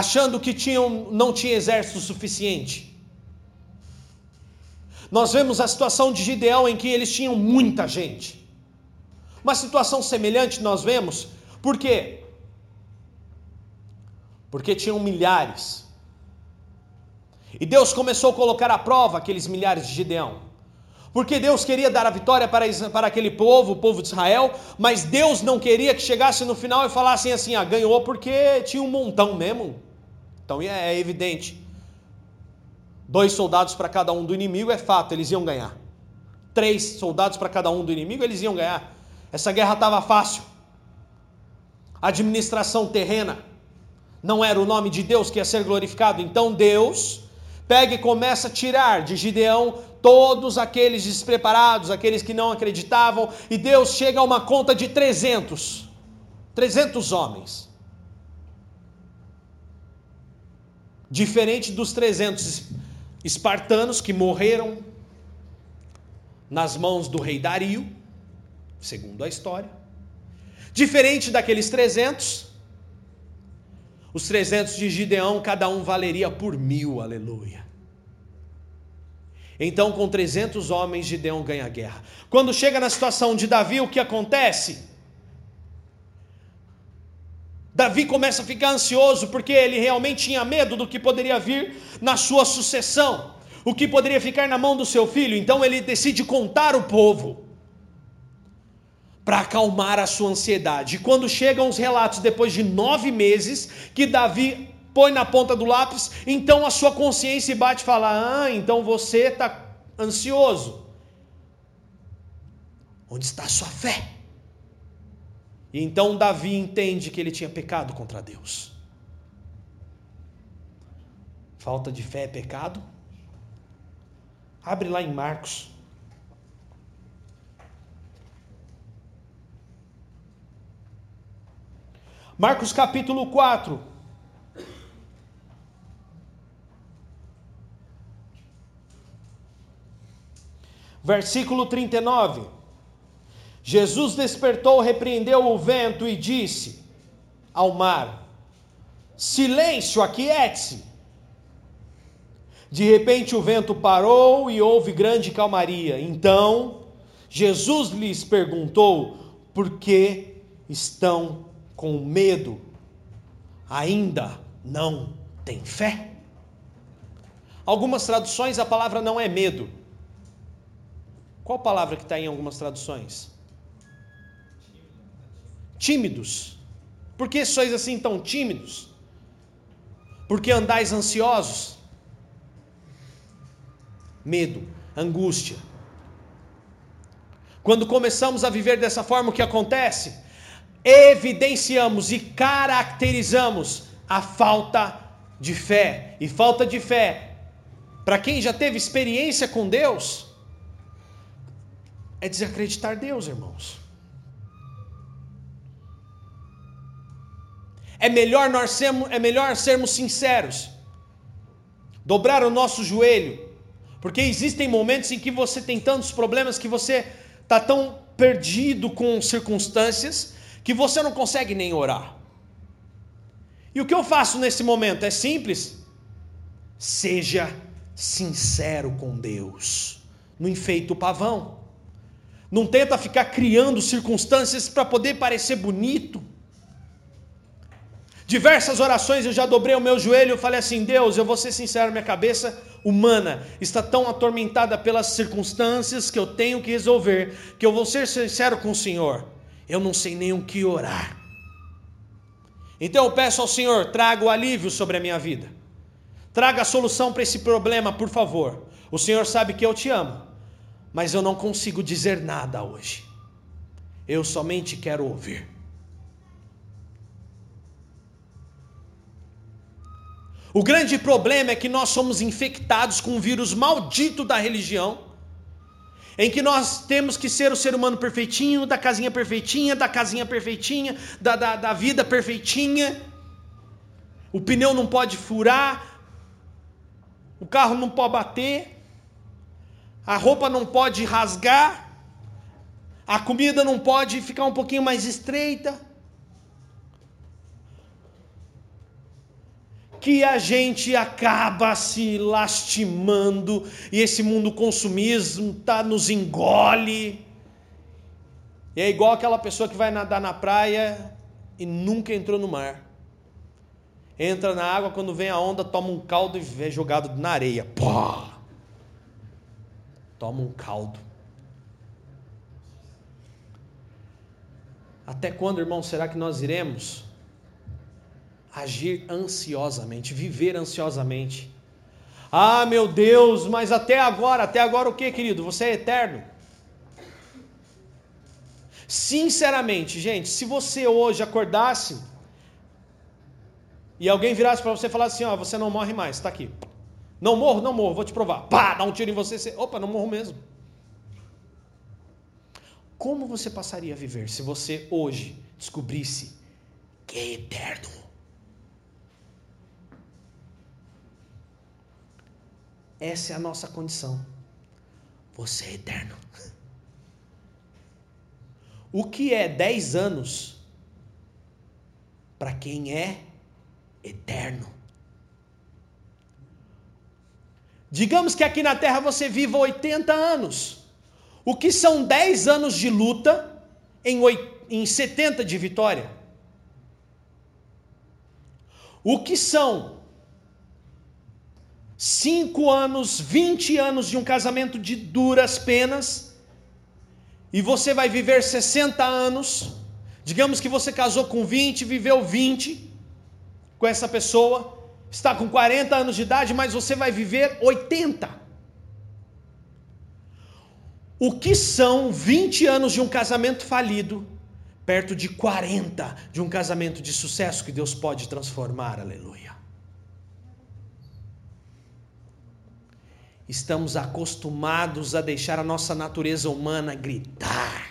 achando que tinham, não tinha exército suficiente. Nós vemos a situação de Gideão em que eles tinham muita gente. Uma situação semelhante nós vemos, por quê? Porque tinham milhares. E Deus começou a colocar à prova aqueles milhares de Gideão. Porque Deus queria dar a vitória para, para aquele povo, o povo de Israel, mas Deus não queria que chegasse no final e falassem assim: ah, ganhou porque tinha um montão mesmo. Então é, é evidente. Dois soldados para cada um do inimigo é fato, eles iam ganhar. Três soldados para cada um do inimigo, eles iam ganhar. Essa guerra estava fácil. Administração terrena não era o nome de Deus que ia ser glorificado. Então Deus pega e começa a tirar de Gideão todos aqueles despreparados, aqueles que não acreditavam, e Deus chega a uma conta de 300. 300 homens. Diferente dos 300 espartanos que morreram nas mãos do rei Dario segundo a história. Diferente daqueles 300, os 300 de Gideão, cada um valeria por mil, aleluia. Então, com 300 homens, Gideão ganha a guerra. Quando chega na situação de Davi, o que acontece? Davi começa a ficar ansioso porque ele realmente tinha medo do que poderia vir na sua sucessão. o que poderia ficar na mão do seu filho. Então ele decide contar o povo para acalmar a sua ansiedade. E quando chegam os relatos, depois de nove meses, que Davi põe na ponta do lápis, então a sua consciência bate e fala: Ah, então você está ansioso. Onde está a sua fé? E então Davi entende que ele tinha pecado contra Deus. Falta de fé é pecado? Abre lá em Marcos. Marcos capítulo 4. Versículo 39. Jesus despertou, repreendeu o vento e disse ao mar: Silêncio, aquiete-se. De repente o vento parou e houve grande calmaria. Então Jesus lhes perguntou: Por que estão com medo? Ainda não têm fé? Algumas traduções a palavra não é medo. Qual palavra que está em algumas traduções? Tímidos. Por que sois assim tão tímidos? Porque andais ansiosos? medo, angústia. Quando começamos a viver dessa forma, o que acontece? Evidenciamos e caracterizamos a falta de fé. E falta de fé, para quem já teve experiência com Deus, é desacreditar Deus, irmãos. É melhor nós sermos, é melhor sermos sinceros. Dobrar o nosso joelho porque existem momentos em que você tem tantos problemas que você está tão perdido com circunstâncias que você não consegue nem orar. E o que eu faço nesse momento é simples. Seja sincero com Deus. Não enfeita o pavão. Não tenta ficar criando circunstâncias para poder parecer bonito. Diversas orações eu já dobrei o meu joelho e falei assim: Deus, eu vou ser sincero, minha cabeça humana está tão atormentada pelas circunstâncias que eu tenho que resolver, que eu vou ser sincero com o Senhor, eu não sei nem o que orar. Então eu peço ao Senhor, traga o alívio sobre a minha vida. Traga a solução para esse problema, por favor. O Senhor sabe que eu te amo, mas eu não consigo dizer nada hoje. Eu somente quero ouvir. O grande problema é que nós somos infectados com um vírus maldito da religião, em que nós temos que ser o ser humano perfeitinho, da casinha perfeitinha, da casinha perfeitinha, da, da, da vida perfeitinha. O pneu não pode furar, o carro não pode bater, a roupa não pode rasgar, a comida não pode ficar um pouquinho mais estreita. Que a gente acaba se lastimando e esse mundo consumismo tá nos engole. E é igual aquela pessoa que vai nadar na praia e nunca entrou no mar. Entra na água, quando vem a onda, toma um caldo e é jogado na areia. Pô! Toma um caldo. Até quando, irmão, será que nós iremos agir ansiosamente, viver ansiosamente. Ah, meu Deus, mas até agora, até agora o que, querido? Você é eterno. Sinceramente, gente, se você hoje acordasse e alguém virasse para você e falasse assim: Ó, você não morre mais, está aqui. Não morro, não morro, vou te provar. Pá, dá um tiro em você, você. Opa, não morro mesmo. Como você passaria a viver se você hoje descobrisse que é eterno? Essa é a nossa condição. Você é eterno. O que é 10 anos para quem é eterno? Digamos que aqui na terra você viva 80 anos. O que são 10 anos de luta em, 8, em 70 de vitória? O que são 5 anos, 20 anos de um casamento de duras penas, e você vai viver 60 anos. Digamos que você casou com 20, viveu 20 com essa pessoa, está com 40 anos de idade, mas você vai viver 80. O que são 20 anos de um casamento falido, perto de 40 de um casamento de sucesso que Deus pode transformar? Aleluia. Estamos acostumados a deixar a nossa natureza humana gritar.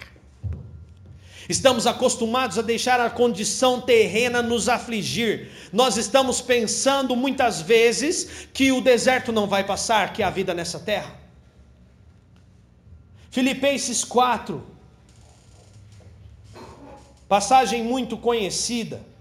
Estamos acostumados a deixar a condição terrena nos afligir. Nós estamos pensando muitas vezes que o deserto não vai passar, que há vida nessa terra. Filipenses 4, passagem muito conhecida.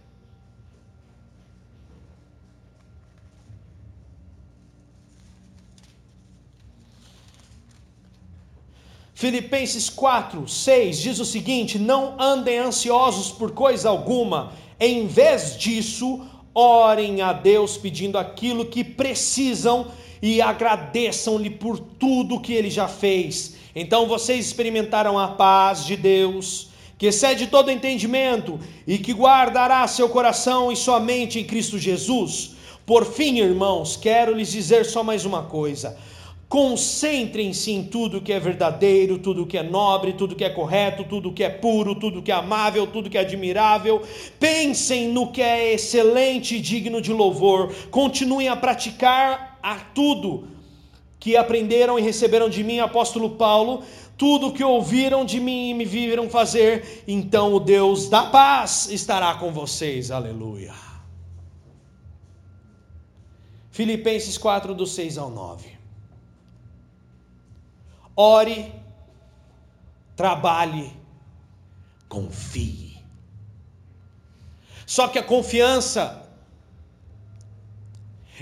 Filipenses 4, 6 diz o seguinte: Não andem ansiosos por coisa alguma, em vez disso, orem a Deus pedindo aquilo que precisam e agradeçam-lhe por tudo que ele já fez. Então vocês experimentaram a paz de Deus, que excede todo entendimento e que guardará seu coração e sua mente em Cristo Jesus. Por fim, irmãos, quero lhes dizer só mais uma coisa Concentrem-se em tudo que é verdadeiro, tudo que é nobre, tudo que é correto, tudo que é puro, tudo que é amável, tudo que é admirável. Pensem no que é excelente e digno de louvor. Continuem a praticar a tudo que aprenderam e receberam de mim, apóstolo Paulo, tudo que ouviram de mim e me viram fazer, então o Deus da paz estará com vocês. Aleluia. Filipenses 4, do 6 ao 9 ore, trabalhe, confie. Só que a confiança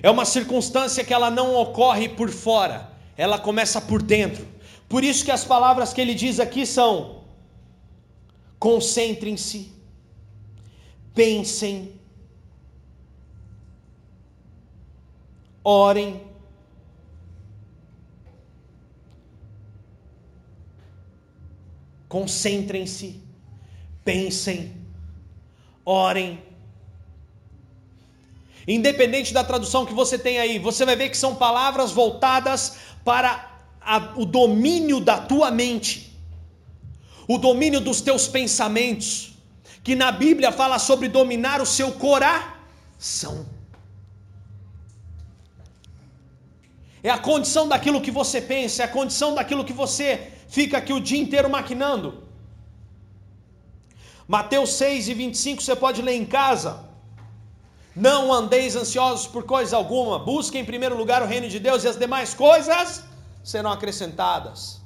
é uma circunstância que ela não ocorre por fora, ela começa por dentro. Por isso que as palavras que ele diz aqui são: concentrem-se, pensem, orem, concentrem-se, pensem, orem. Independente da tradução que você tem aí, você vai ver que são palavras voltadas para a, o domínio da tua mente, o domínio dos teus pensamentos, que na Bíblia fala sobre dominar o seu coração. É a condição daquilo que você pensa, é a condição daquilo que você fica aqui o dia inteiro maquinando. Mateus 6 e 25 você pode ler em casa. Não andeis ansiosos por coisa alguma, busque em primeiro lugar o reino de Deus e as demais coisas serão acrescentadas.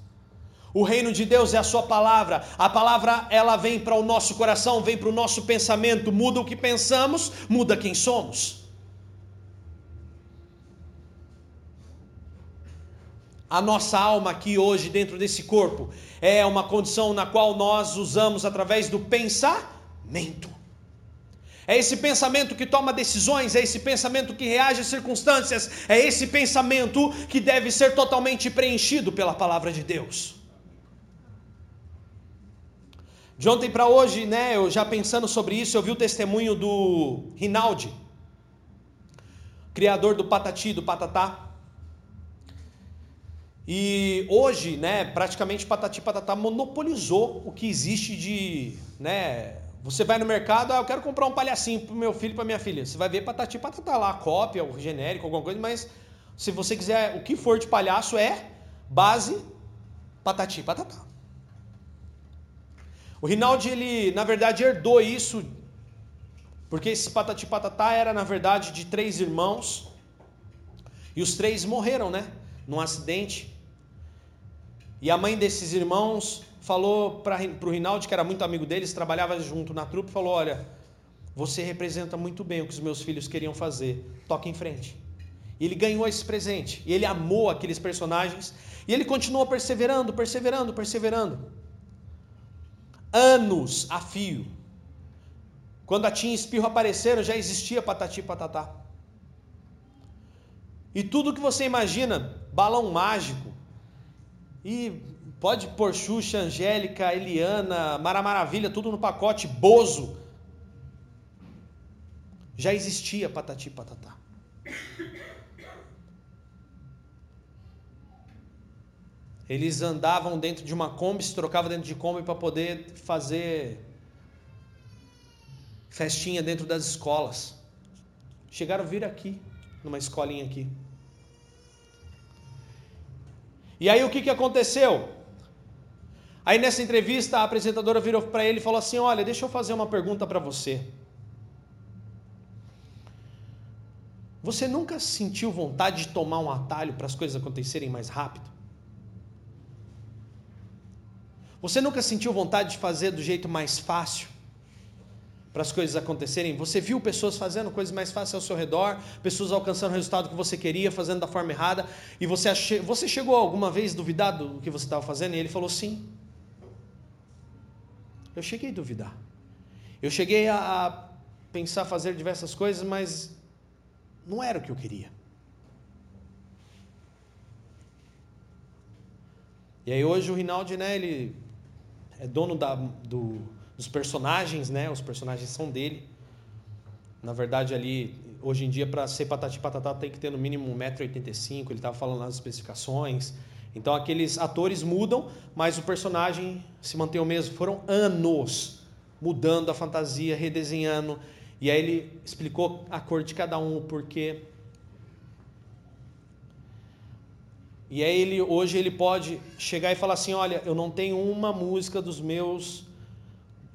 O reino de Deus é a sua palavra. A palavra ela vem para o nosso coração, vem para o nosso pensamento, muda o que pensamos, muda quem somos. A nossa alma aqui hoje dentro desse corpo é uma condição na qual nós usamos através do pensamento. É esse pensamento que toma decisões, é esse pensamento que reage às circunstâncias, é esse pensamento que deve ser totalmente preenchido pela palavra de Deus. De ontem para hoje, né, eu já pensando sobre isso, eu vi o testemunho do Rinaldi, criador do Patati, do Patatá. E hoje, né, praticamente Patati Patatá monopolizou o que existe de, né, você vai no mercado, ah, eu quero comprar um palhacinho pro meu filho pra minha filha. Você vai ver Patati Patatá lá, cópia, o genérico, alguma coisa, mas se você quiser o que for de palhaço é base Patati Patatá. O Rinaldi, ele, na verdade, herdou isso, porque esse Patati Patatá era, na verdade, de três irmãos, e os três morreram, né, num acidente. E a mãe desses irmãos falou para o Rinaldi, que era muito amigo deles, trabalhava junto na trupe, falou: Olha, você representa muito bem o que os meus filhos queriam fazer, toque em frente. E ele ganhou esse presente, e ele amou aqueles personagens, e ele continuou perseverando, perseverando, perseverando. Anos a fio. Quando a Tim Espirro apareceram, já existia Patati Patatá. E tudo que você imagina, balão mágico, e pode pôr Xuxa, Angélica, Eliana, Mara Maravilha, tudo no pacote, Bozo. Já existia Patati Patatá. Eles andavam dentro de uma Kombi, se trocavam dentro de Kombi para poder fazer festinha dentro das escolas. Chegaram a vir aqui, numa escolinha aqui. E aí o que, que aconteceu? Aí nessa entrevista a apresentadora virou para ele e falou assim: Olha, deixa eu fazer uma pergunta para você. Você nunca sentiu vontade de tomar um atalho para as coisas acontecerem mais rápido? Você nunca sentiu vontade de fazer do jeito mais fácil? Para as coisas acontecerem? Você viu pessoas fazendo coisas mais fáceis ao seu redor, pessoas alcançando o resultado que você queria, fazendo da forma errada, e você, você chegou alguma vez duvidar do que você estava fazendo? E ele falou sim. Eu cheguei a duvidar. Eu cheguei a pensar fazer diversas coisas, mas não era o que eu queria. E aí hoje o Rinaldi, né, ele é dono da, do, dos personagens, né? Os personagens são dele. Na verdade, ali, hoje em dia, para ser Patati Patatá, tem que ter no mínimo 1,85m. Ele estava falando nas especificações. Então, aqueles atores mudam, mas o personagem se mantém o mesmo. Foram anos mudando a fantasia, redesenhando. E aí ele explicou a cor de cada um, o porquê. E aí ele hoje ele pode chegar e falar assim, olha, eu não tenho uma música dos meus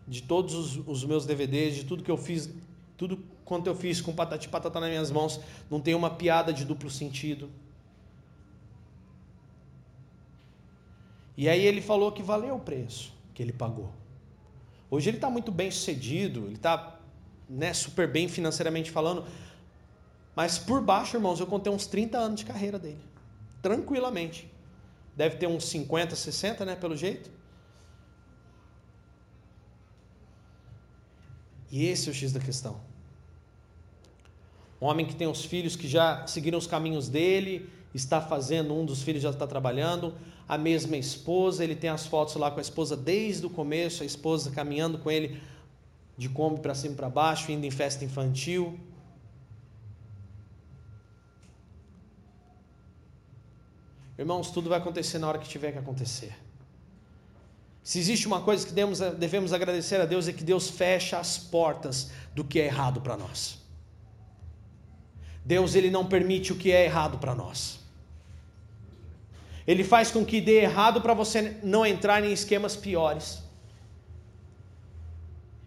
de todos os, os, meus DVDs, de tudo que eu fiz, tudo quanto eu fiz com Patati Patata nas minhas mãos, não tem uma piada de duplo sentido. E aí ele falou que valeu o preço que ele pagou. Hoje ele está muito bem sucedido, ele está né, super bem financeiramente falando, mas por baixo, irmãos, eu contei uns 30 anos de carreira dele, tranquilamente. Deve ter uns 50, 60, né, pelo jeito. E esse é o X da questão. Um homem que tem os filhos que já seguiram os caminhos dele, está fazendo, um dos filhos já está trabalhando, a mesma esposa, ele tem as fotos lá com a esposa desde o começo, a esposa caminhando com ele de Kombi para cima e para baixo, indo em festa infantil. Irmãos, tudo vai acontecer na hora que tiver que acontecer. Se existe uma coisa que devemos, devemos agradecer a Deus é que Deus fecha as portas do que é errado para nós. Deus ele não permite o que é errado para nós. Ele faz com que dê errado para você não entrar em esquemas piores.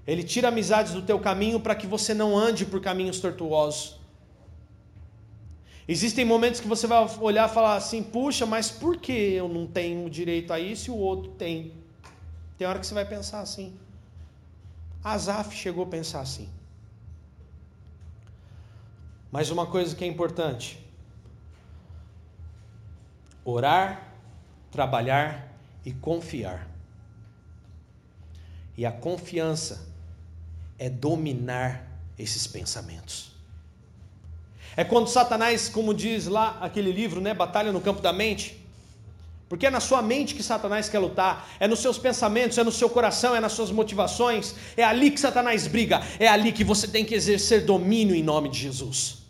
Ele tira amizades do teu caminho para que você não ande por caminhos tortuosos. Existem momentos que você vai olhar e falar assim: puxa, mas por que eu não tenho direito a isso e o outro tem? Tem hora que você vai pensar assim. Asaf chegou a pensar assim. Mas uma coisa que é importante: orar, trabalhar e confiar. E a confiança é dominar esses pensamentos. É quando Satanás, como diz lá aquele livro, né, Batalha no Campo da Mente, porque é na sua mente que Satanás quer lutar, é nos seus pensamentos, é no seu coração, é nas suas motivações, é ali que Satanás briga, é ali que você tem que exercer domínio em nome de Jesus.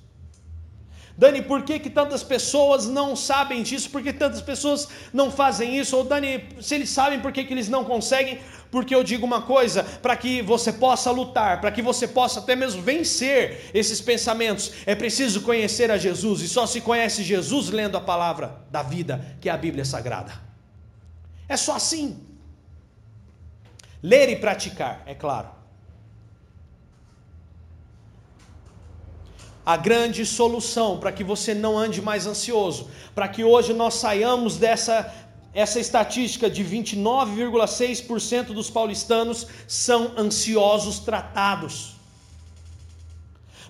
Dani, por que, que tantas pessoas não sabem disso? Por que tantas pessoas não fazem isso? Ou Dani, se eles sabem por que, que eles não conseguem? Porque eu digo uma coisa: para que você possa lutar, para que você possa até mesmo vencer esses pensamentos, é preciso conhecer a Jesus, e só se conhece Jesus lendo a palavra da vida, que é a Bíblia Sagrada. É só assim. Ler e praticar, é claro. A grande solução para que você não ande mais ansioso, para que hoje nós saiamos dessa essa estatística de 29,6% dos paulistanos são ansiosos tratados.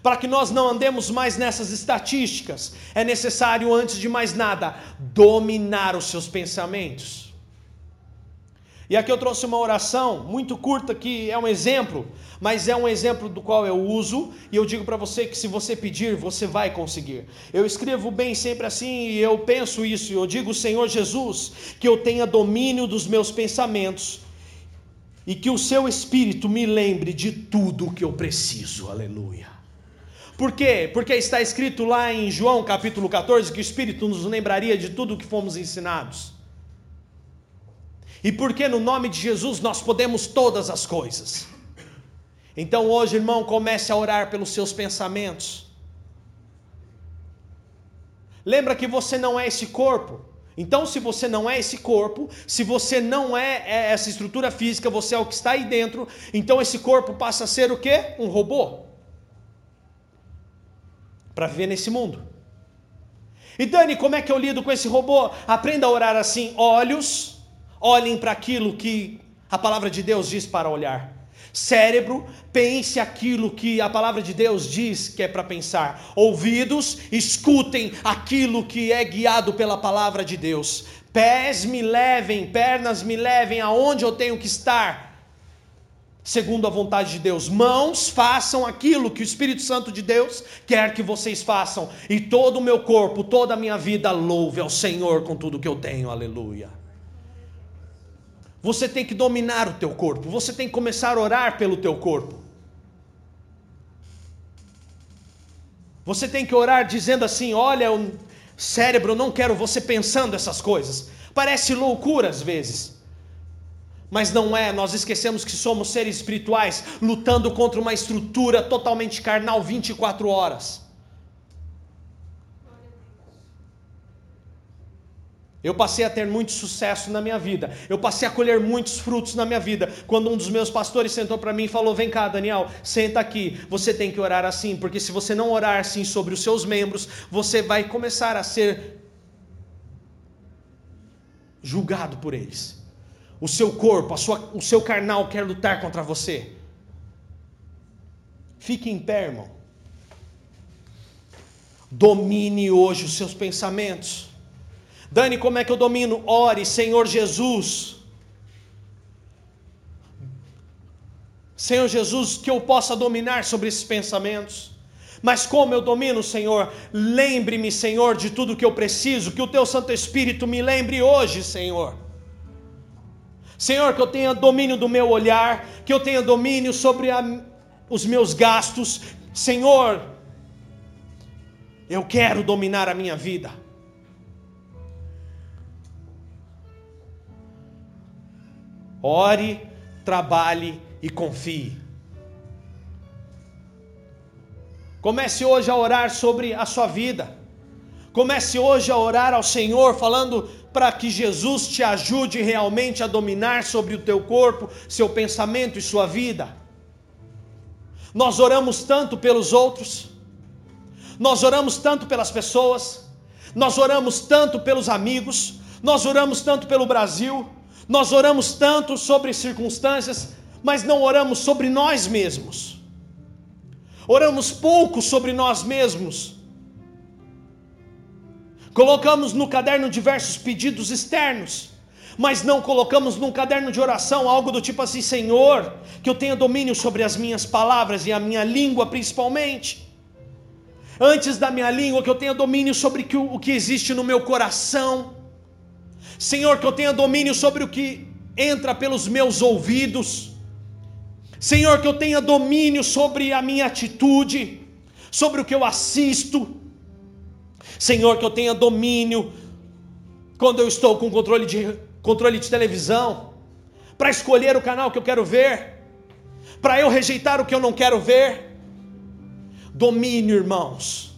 Para que nós não andemos mais nessas estatísticas, é necessário, antes de mais nada, dominar os seus pensamentos. E aqui eu trouxe uma oração muito curta que é um exemplo, mas é um exemplo do qual eu uso e eu digo para você que se você pedir, você vai conseguir. Eu escrevo bem sempre assim e eu penso isso, e eu digo, Senhor Jesus, que eu tenha domínio dos meus pensamentos e que o seu espírito me lembre de tudo o que eu preciso. Aleluia. Por quê? Porque está escrito lá em João capítulo 14 que o espírito nos lembraria de tudo o que fomos ensinados. E porque no nome de Jesus nós podemos todas as coisas. Então hoje, irmão, comece a orar pelos seus pensamentos. Lembra que você não é esse corpo. Então, se você não é esse corpo, se você não é, é essa estrutura física, você é o que está aí dentro, então esse corpo passa a ser o quê? Um robô. Para viver nesse mundo. E Dani, como é que eu lido com esse robô? Aprenda a orar assim: olhos olhem para aquilo que a palavra de Deus diz para olhar. Cérebro, pense aquilo que a palavra de Deus diz que é para pensar. Ouvidos, escutem aquilo que é guiado pela palavra de Deus. Pés me levem, pernas me levem aonde eu tenho que estar, segundo a vontade de Deus. Mãos, façam aquilo que o Espírito Santo de Deus quer que vocês façam. E todo o meu corpo, toda a minha vida, louve ao Senhor com tudo que eu tenho. Aleluia. Você tem que dominar o teu corpo, você tem que começar a orar pelo teu corpo. Você tem que orar dizendo assim: olha, cérebro, eu não quero você pensando essas coisas. Parece loucura às vezes. Mas não é, nós esquecemos que somos seres espirituais lutando contra uma estrutura totalmente carnal 24 horas. Eu passei a ter muito sucesso na minha vida. Eu passei a colher muitos frutos na minha vida. Quando um dos meus pastores sentou para mim e falou: Vem cá, Daniel, senta aqui. Você tem que orar assim, porque se você não orar assim sobre os seus membros, você vai começar a ser julgado por eles. O seu corpo, sua, o seu carnal quer lutar contra você. Fique em pé, irmão. Domine hoje os seus pensamentos. Dani, como é que eu domino? Ore, Senhor Jesus. Senhor Jesus, que eu possa dominar sobre esses pensamentos. Mas como eu domino, Senhor? Lembre-me, Senhor, de tudo que eu preciso, que o Teu Santo Espírito me lembre hoje, Senhor. Senhor, que eu tenha domínio do meu olhar, que eu tenha domínio sobre a, os meus gastos. Senhor, eu quero dominar a minha vida. Ore, trabalhe e confie. Comece hoje a orar sobre a sua vida. Comece hoje a orar ao Senhor, falando para que Jesus te ajude realmente a dominar sobre o teu corpo, seu pensamento e sua vida. Nós oramos tanto pelos outros, nós oramos tanto pelas pessoas, nós oramos tanto pelos amigos, nós oramos tanto pelo Brasil, nós oramos tanto sobre circunstâncias, mas não oramos sobre nós mesmos. Oramos pouco sobre nós mesmos. Colocamos no caderno diversos pedidos externos, mas não colocamos num caderno de oração algo do tipo assim: Senhor, que eu tenha domínio sobre as minhas palavras e a minha língua principalmente. Antes da minha língua, que eu tenha domínio sobre o que existe no meu coração Senhor, que eu tenha domínio sobre o que entra pelos meus ouvidos. Senhor, que eu tenha domínio sobre a minha atitude, sobre o que eu assisto. Senhor, que eu tenha domínio quando eu estou com controle de, controle de televisão, para escolher o canal que eu quero ver, para eu rejeitar o que eu não quero ver. Domínio, irmãos.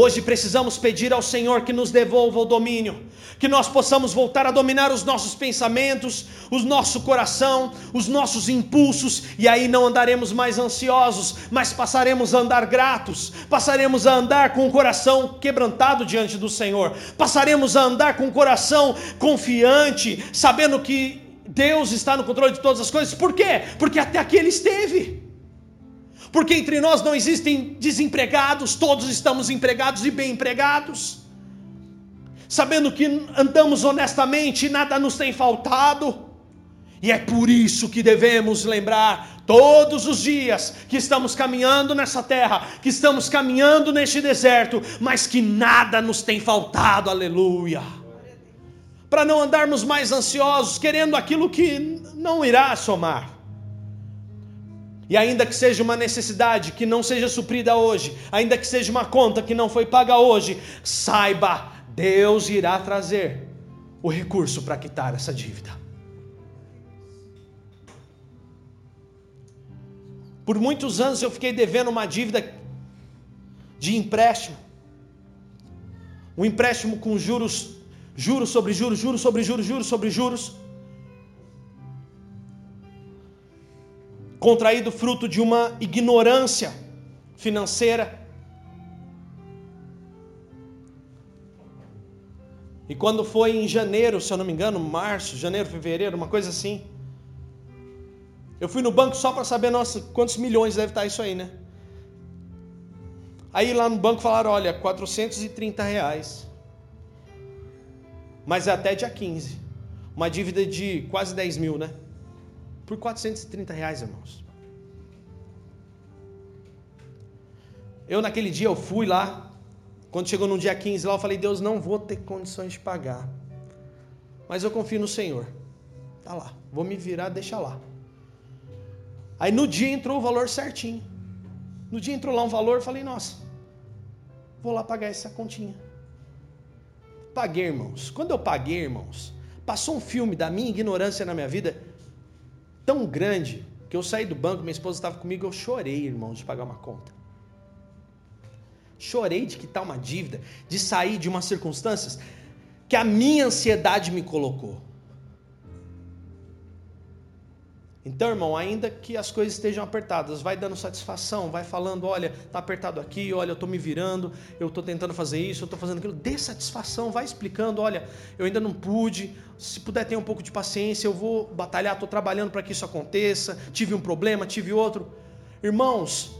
Hoje precisamos pedir ao Senhor que nos devolva o domínio que nós possamos voltar a dominar os nossos pensamentos, o nosso coração, os nossos impulsos, e aí não andaremos mais ansiosos, mas passaremos a andar gratos, passaremos a andar com o coração quebrantado diante do Senhor, passaremos a andar com o coração confiante, sabendo que Deus está no controle de todas as coisas, por quê? Porque até aqui Ele esteve. Porque entre nós não existem desempregados, todos estamos empregados e bem empregados sabendo que andamos honestamente nada nos tem faltado. E é por isso que devemos lembrar todos os dias que estamos caminhando nessa terra, que estamos caminhando neste deserto, mas que nada nos tem faltado, aleluia. Para não andarmos mais ansiosos, querendo aquilo que não irá somar. E ainda que seja uma necessidade que não seja suprida hoje, ainda que seja uma conta que não foi paga hoje, saiba, Deus irá trazer o recurso para quitar essa dívida. Por muitos anos eu fiquei devendo uma dívida de empréstimo. Um empréstimo com juros, juros sobre juros, juros sobre juros, juros sobre juros. Contraído fruto de uma ignorância financeira. E quando foi em janeiro, se eu não me engano, março, janeiro, fevereiro, uma coisa assim, eu fui no banco só para saber, nossa, quantos milhões deve estar isso aí, né? Aí lá no banco falaram, olha, 430 reais. Mas é até dia 15. Uma dívida de quase 10 mil, né? Por 430 reais, irmãos. Eu naquele dia eu fui lá, quando chegou no dia 15 lá, eu falei, Deus, não vou ter condições de pagar. Mas eu confio no Senhor. Tá lá, vou me virar, deixa lá. Aí no dia entrou o valor certinho. No dia entrou lá um valor, eu falei, nossa, vou lá pagar essa continha. Paguei, irmãos. Quando eu paguei, irmãos, passou um filme da minha ignorância na minha vida tão grande que eu saí do banco, minha esposa estava comigo, eu chorei, irmãos, de pagar uma conta. Chorei de quitar uma dívida, de sair de umas circunstâncias que a minha ansiedade me colocou. Então, irmão, ainda que as coisas estejam apertadas, vai dando satisfação, vai falando, olha, tá apertado aqui, olha, eu tô me virando, eu tô tentando fazer isso, eu tô fazendo aquilo. Dê satisfação, vai explicando, olha, eu ainda não pude, se puder ter um pouco de paciência, eu vou batalhar, tô trabalhando para que isso aconteça. Tive um problema, tive outro. Irmãos,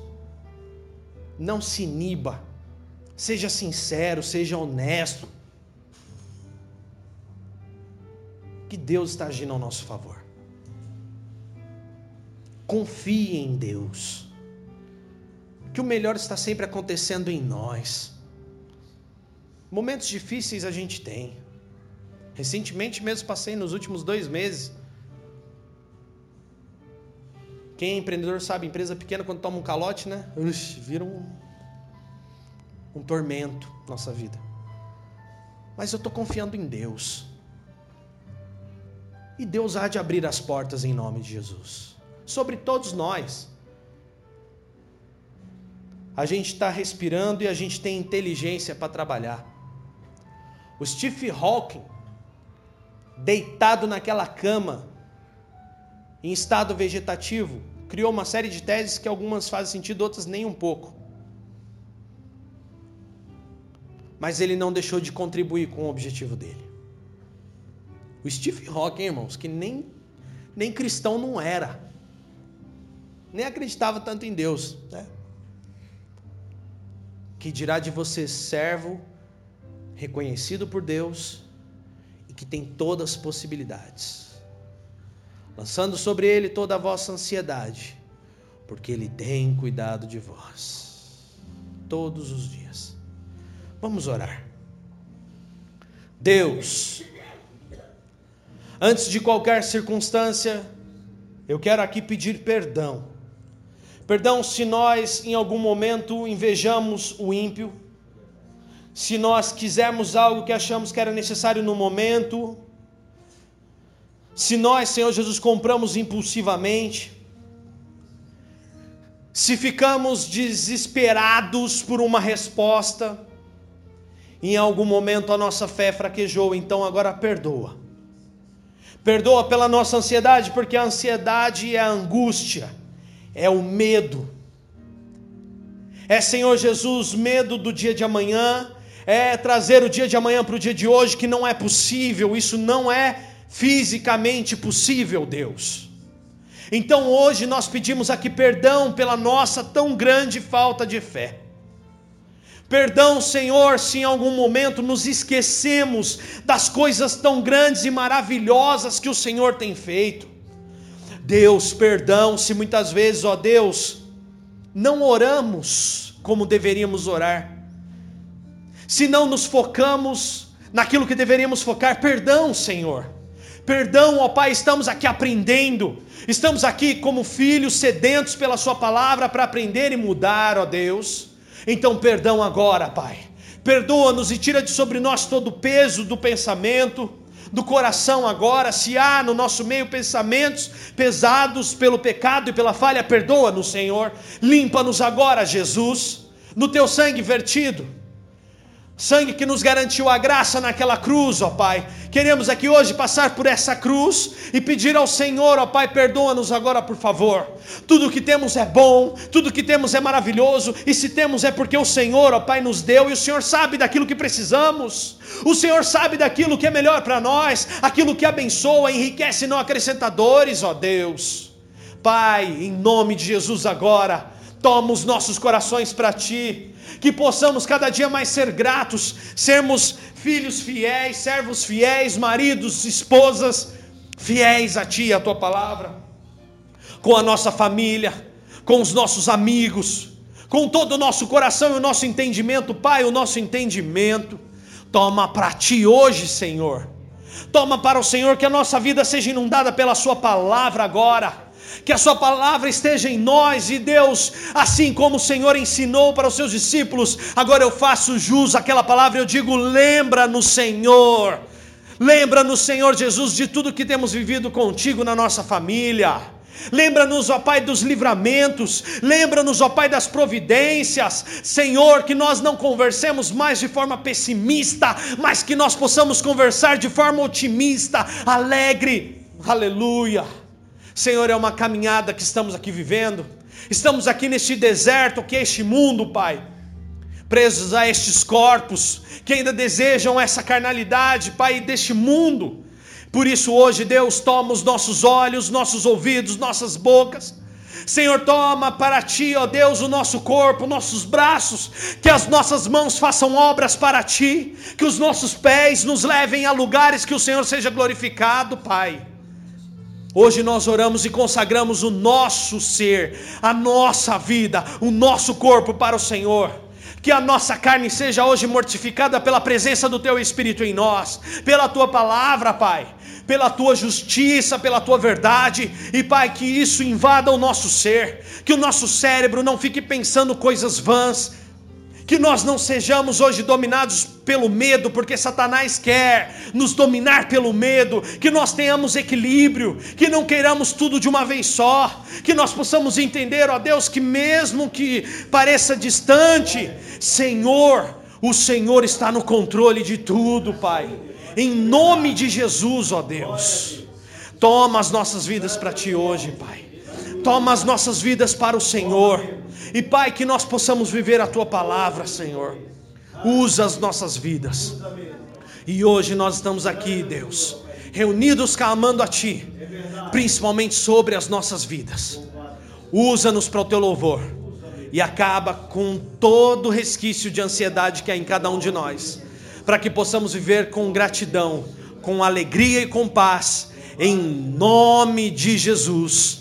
não se iniba. Seja sincero, seja honesto. Que Deus está agindo ao nosso favor. Confie em Deus. Que o melhor está sempre acontecendo em nós. Momentos difíceis a gente tem. Recentemente mesmo passei nos últimos dois meses. Quem é empreendedor sabe, empresa pequena quando toma um calote, né? Ux, vira um, um tormento nossa vida. Mas eu estou confiando em Deus. E Deus há de abrir as portas em nome de Jesus sobre todos nós. A gente está respirando e a gente tem inteligência para trabalhar. O Steve Hawking, deitado naquela cama, em estado vegetativo, criou uma série de teses que algumas fazem sentido, outras nem um pouco. Mas ele não deixou de contribuir com o objetivo dele. O Steve Hawking, irmãos, que nem, nem cristão não era nem acreditava tanto em Deus. Né? Que dirá de você, servo, reconhecido por Deus e que tem todas as possibilidades, lançando sobre ele toda a vossa ansiedade, porque ele tem cuidado de vós, todos os dias. Vamos orar. Deus, antes de qualquer circunstância, eu quero aqui pedir perdão Perdão se nós em algum momento invejamos o ímpio, se nós quisermos algo que achamos que era necessário no momento, se nós, Senhor Jesus, compramos impulsivamente, se ficamos desesperados por uma resposta, em algum momento a nossa fé fraquejou, então agora perdoa. Perdoa pela nossa ansiedade, porque a ansiedade é a angústia é o medo. É, Senhor Jesus, medo do dia de amanhã, é trazer o dia de amanhã para o dia de hoje, que não é possível, isso não é fisicamente possível, Deus. Então hoje nós pedimos aqui perdão pela nossa tão grande falta de fé. Perdão, Senhor, se em algum momento nos esquecemos das coisas tão grandes e maravilhosas que o Senhor tem feito. Deus, perdão se muitas vezes, ó Deus, não oramos como deveríamos orar, se não nos focamos naquilo que deveríamos focar, perdão, Senhor. Perdão, ó Pai, estamos aqui aprendendo, estamos aqui como filhos sedentos pela Sua palavra para aprender e mudar, ó Deus. Então, perdão agora, Pai. Perdoa-nos e tira de sobre nós todo o peso do pensamento, do coração agora. Se há no nosso meio pensamentos pesados pelo pecado e pela falha, perdoa-nos, Senhor. Limpa-nos agora, Jesus, no teu sangue vertido sangue que nos garantiu a graça naquela cruz, ó Pai. Queremos aqui hoje passar por essa cruz e pedir ao Senhor, ó Pai, perdoa-nos agora, por favor. Tudo que temos é bom, tudo que temos é maravilhoso, e se temos é porque o Senhor, ó Pai, nos deu e o Senhor sabe daquilo que precisamos. O Senhor sabe daquilo que é melhor para nós, aquilo que abençoa, enriquece não acrescentadores, ó Deus. Pai, em nome de Jesus agora, toma os nossos corações para ti que possamos cada dia mais ser gratos, sermos filhos fiéis, servos fiéis, maridos, esposas fiéis a Ti a Tua palavra, com a nossa família, com os nossos amigos, com todo o nosso coração e o nosso entendimento, Pai, o nosso entendimento. Toma para Ti hoje, Senhor. Toma para o Senhor que a nossa vida seja inundada pela Sua palavra agora que a Sua palavra esteja em nós, e Deus, assim como o Senhor ensinou para os seus discípulos, agora eu faço jus àquela palavra, eu digo: lembra-nos, Senhor, lembra-nos, Senhor Jesus, de tudo que temos vivido contigo na nossa família. Lembra-nos, ó Pai, dos livramentos, lembra-nos, ó Pai, das providências, Senhor, que nós não conversemos mais de forma pessimista, mas que nós possamos conversar de forma otimista, alegre, aleluia. Senhor, é uma caminhada que estamos aqui vivendo. Estamos aqui neste deserto que é este mundo, Pai. Presos a estes corpos que ainda desejam essa carnalidade, Pai, deste mundo. Por isso, hoje, Deus, toma os nossos olhos, nossos ouvidos, nossas bocas. Senhor, toma para ti, ó Deus, o nosso corpo, nossos braços, que as nossas mãos façam obras para ti, que os nossos pés nos levem a lugares que o Senhor seja glorificado, Pai. Hoje nós oramos e consagramos o nosso ser, a nossa vida, o nosso corpo para o Senhor. Que a nossa carne seja hoje mortificada pela presença do Teu Espírito em nós, pela Tua palavra, Pai, pela Tua justiça, pela Tua verdade, e Pai, que isso invada o nosso ser, que o nosso cérebro não fique pensando coisas vãs, que nós não sejamos hoje dominados pelo medo, porque Satanás quer nos dominar pelo medo, que nós tenhamos equilíbrio, que não queiramos tudo de uma vez só, que nós possamos entender, ó Deus, que mesmo que pareça distante, Senhor, o Senhor está no controle de tudo, Pai. Em nome de Jesus, ó Deus. Toma as nossas vidas para ti hoje, Pai. Toma as nossas vidas para o Senhor. E Pai, que nós possamos viver a tua palavra, Senhor. Usa as nossas vidas. E hoje nós estamos aqui, Deus, reunidos clamando a Ti, principalmente sobre as nossas vidas. Usa-nos para o Teu louvor e acaba com todo resquício de ansiedade que há em cada um de nós, para que possamos viver com gratidão, com alegria e com paz, em nome de Jesus.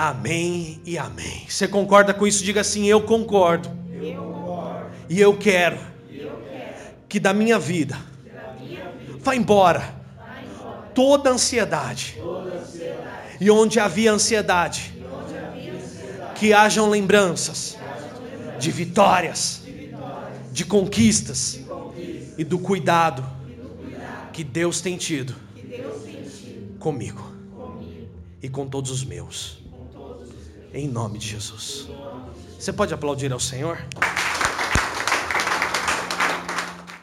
Amém e amém. Você concorda com isso? Diga assim: Eu concordo. Eu concordo. E eu quero, eu quero. que da minha vida, da minha vida vá, embora vá embora toda ansiedade. Toda ansiedade. E onde havia ansiedade, onde havia ansiedade que hajam lembranças, de, vitórias, de vitórias, de conquistas, de conquistas e, do cuidado, e do cuidado que Deus tem tido, Deus tem tido comigo, comigo e com todos os meus. Em nome de Jesus. Você pode aplaudir ao Senhor?